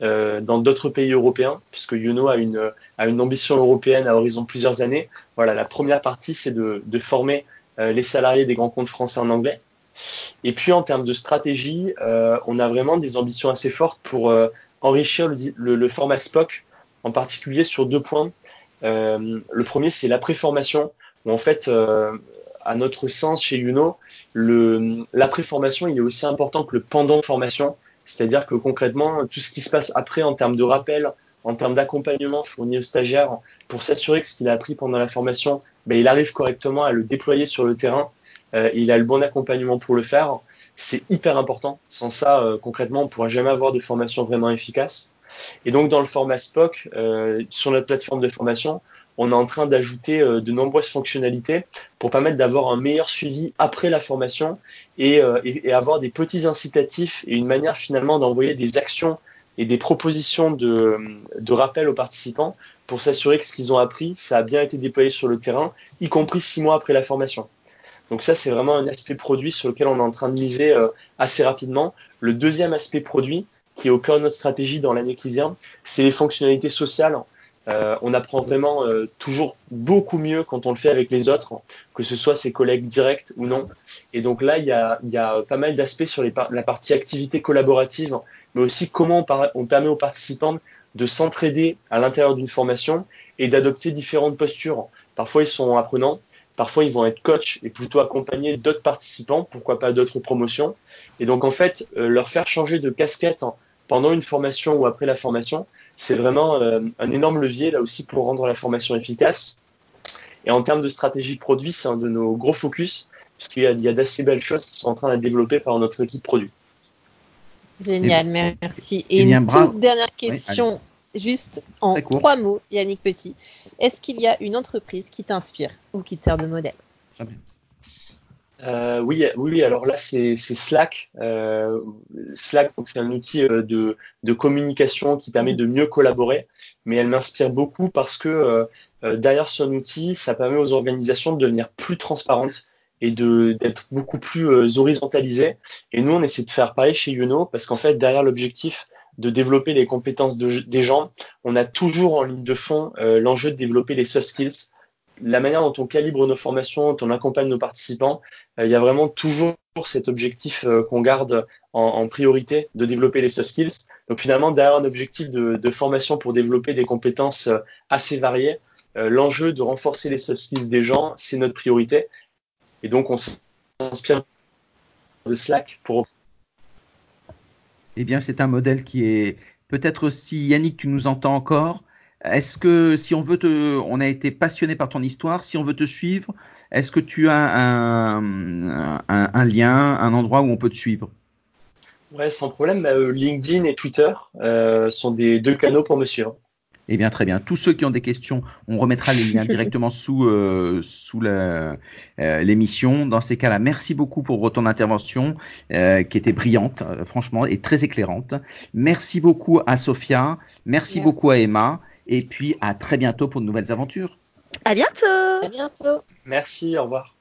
euh, dans d'autres pays européens, puisque Youno a une, a une ambition européenne à horizon plusieurs années. Voilà, la première partie, c'est de, de former les salariés des grands comptes français en anglais. Et puis en termes de stratégie, euh, on a vraiment des ambitions assez fortes pour euh, enrichir le, format SPOC, en particulier sur deux points. Euh, le premier, c'est la préformation, en fait, à notre sens chez Uno, la préformation, est aussi important que le pendant formation, c'est-à-dire que concrètement, tout ce qui se passe après en termes de rappel, en termes d'accompagnement fourni aux stagiaires, pour s'assurer que ce qu'il a appris pendant la formation, ben, il arrive correctement à le déployer sur le terrain il a le bon accompagnement pour le faire. C'est hyper important. Sans ça, euh, concrètement, on ne pourra jamais avoir de formation vraiment efficace. Et donc, dans le format SPOC, euh, sur notre plateforme de formation, on est en train d'ajouter de nombreuses fonctionnalités pour permettre d'avoir un meilleur suivi après la formation et, et, avoir des petits incitatifs et une manière finalement d'envoyer des actions et des propositions de, de rappel aux participants pour s'assurer que ce qu'ils ont appris, ça a bien été déployé sur le terrain, y compris six mois après la formation. Donc ça, c'est vraiment un aspect produit sur lequel on est en train de miser euh, assez rapidement. Le deuxième aspect produit, qui est au cœur de notre stratégie dans l'année qui vient, c'est les fonctionnalités sociales. Euh, on apprend vraiment euh, toujours beaucoup mieux quand on le fait avec les autres, que ce soit ses collègues directs ou non. Et donc là, il y a, pas mal d'aspects sur la partie activité collaborative, mais aussi comment on permet aux participants de s'entraider à l'intérieur d'une formation et d'adopter différentes postures. Parfois, ils sont apprenants, Parfois, ils vont être coach et plutôt accompagner d'autres participants, pourquoi pas d'autres promotions. Et donc, en fait, euh, leur faire changer de casquette pendant une formation ou après la formation, c'est vraiment euh, un énorme levier là aussi pour rendre la formation efficace. Et en termes de stratégie de produit, c'est un de nos gros focus puisqu'il y a, d'assez belles choses qui sont en train de développer par notre équipe produit. Génial, merci. Et, une toute dernière question, juste en trois mots, Yannick Petit. Est-ce qu'il y a une entreprise qui t'inspire ou qui te sert de modèle? Euh, oui, oui, alors là c'est Slack. Euh, Slack, c'est un outil euh, de, de, communication qui permet de mieux collaborer, mais elle m'inspire beaucoup parce que derrière son outil, ça permet aux organisations de devenir plus transparentes et d'être beaucoup plus horizontalisées. Et nous, on essaie de faire pareil chez Youno parce qu'en fait, derrière l'objectif de développer les compétences de, des gens, on a toujours en ligne de fond l'enjeu de développer les soft skills la manière dont on calibre nos formations, dont on accompagne nos participants, euh, il y a vraiment toujours cet objectif euh, qu'on garde en, priorité de développer les soft skills. Donc finalement, derrière un objectif de, formation pour développer des compétences euh, assez variées, l'enjeu de renforcer les soft skills des gens, c'est notre priorité. Et donc on s'inspire de Slack pour... Eh bien, c'est un modèle qui est peut-être si Yannick, tu nous entends encore, est-ce que si on veut te, on a été passionné par ton histoire, si on veut te suivre, est-ce que tu as un, lien, un endroit où on peut te suivre? Ouais, sans problème. Bah, euh, LinkedIn et Twitter euh, sont des deux canaux pour me suivre. Eh bien, très bien. Tous ceux qui ont des questions, on remettra les liens directement [LAUGHS] sous euh, sous l'émission. Dans ces cas-là, merci beaucoup pour ton intervention qui était brillante, franchement, et très éclairante. Merci beaucoup à Sophia. merci. beaucoup à Emma. Et puis à très bientôt pour de nouvelles aventures. À bientôt. À bientôt. Merci, au revoir.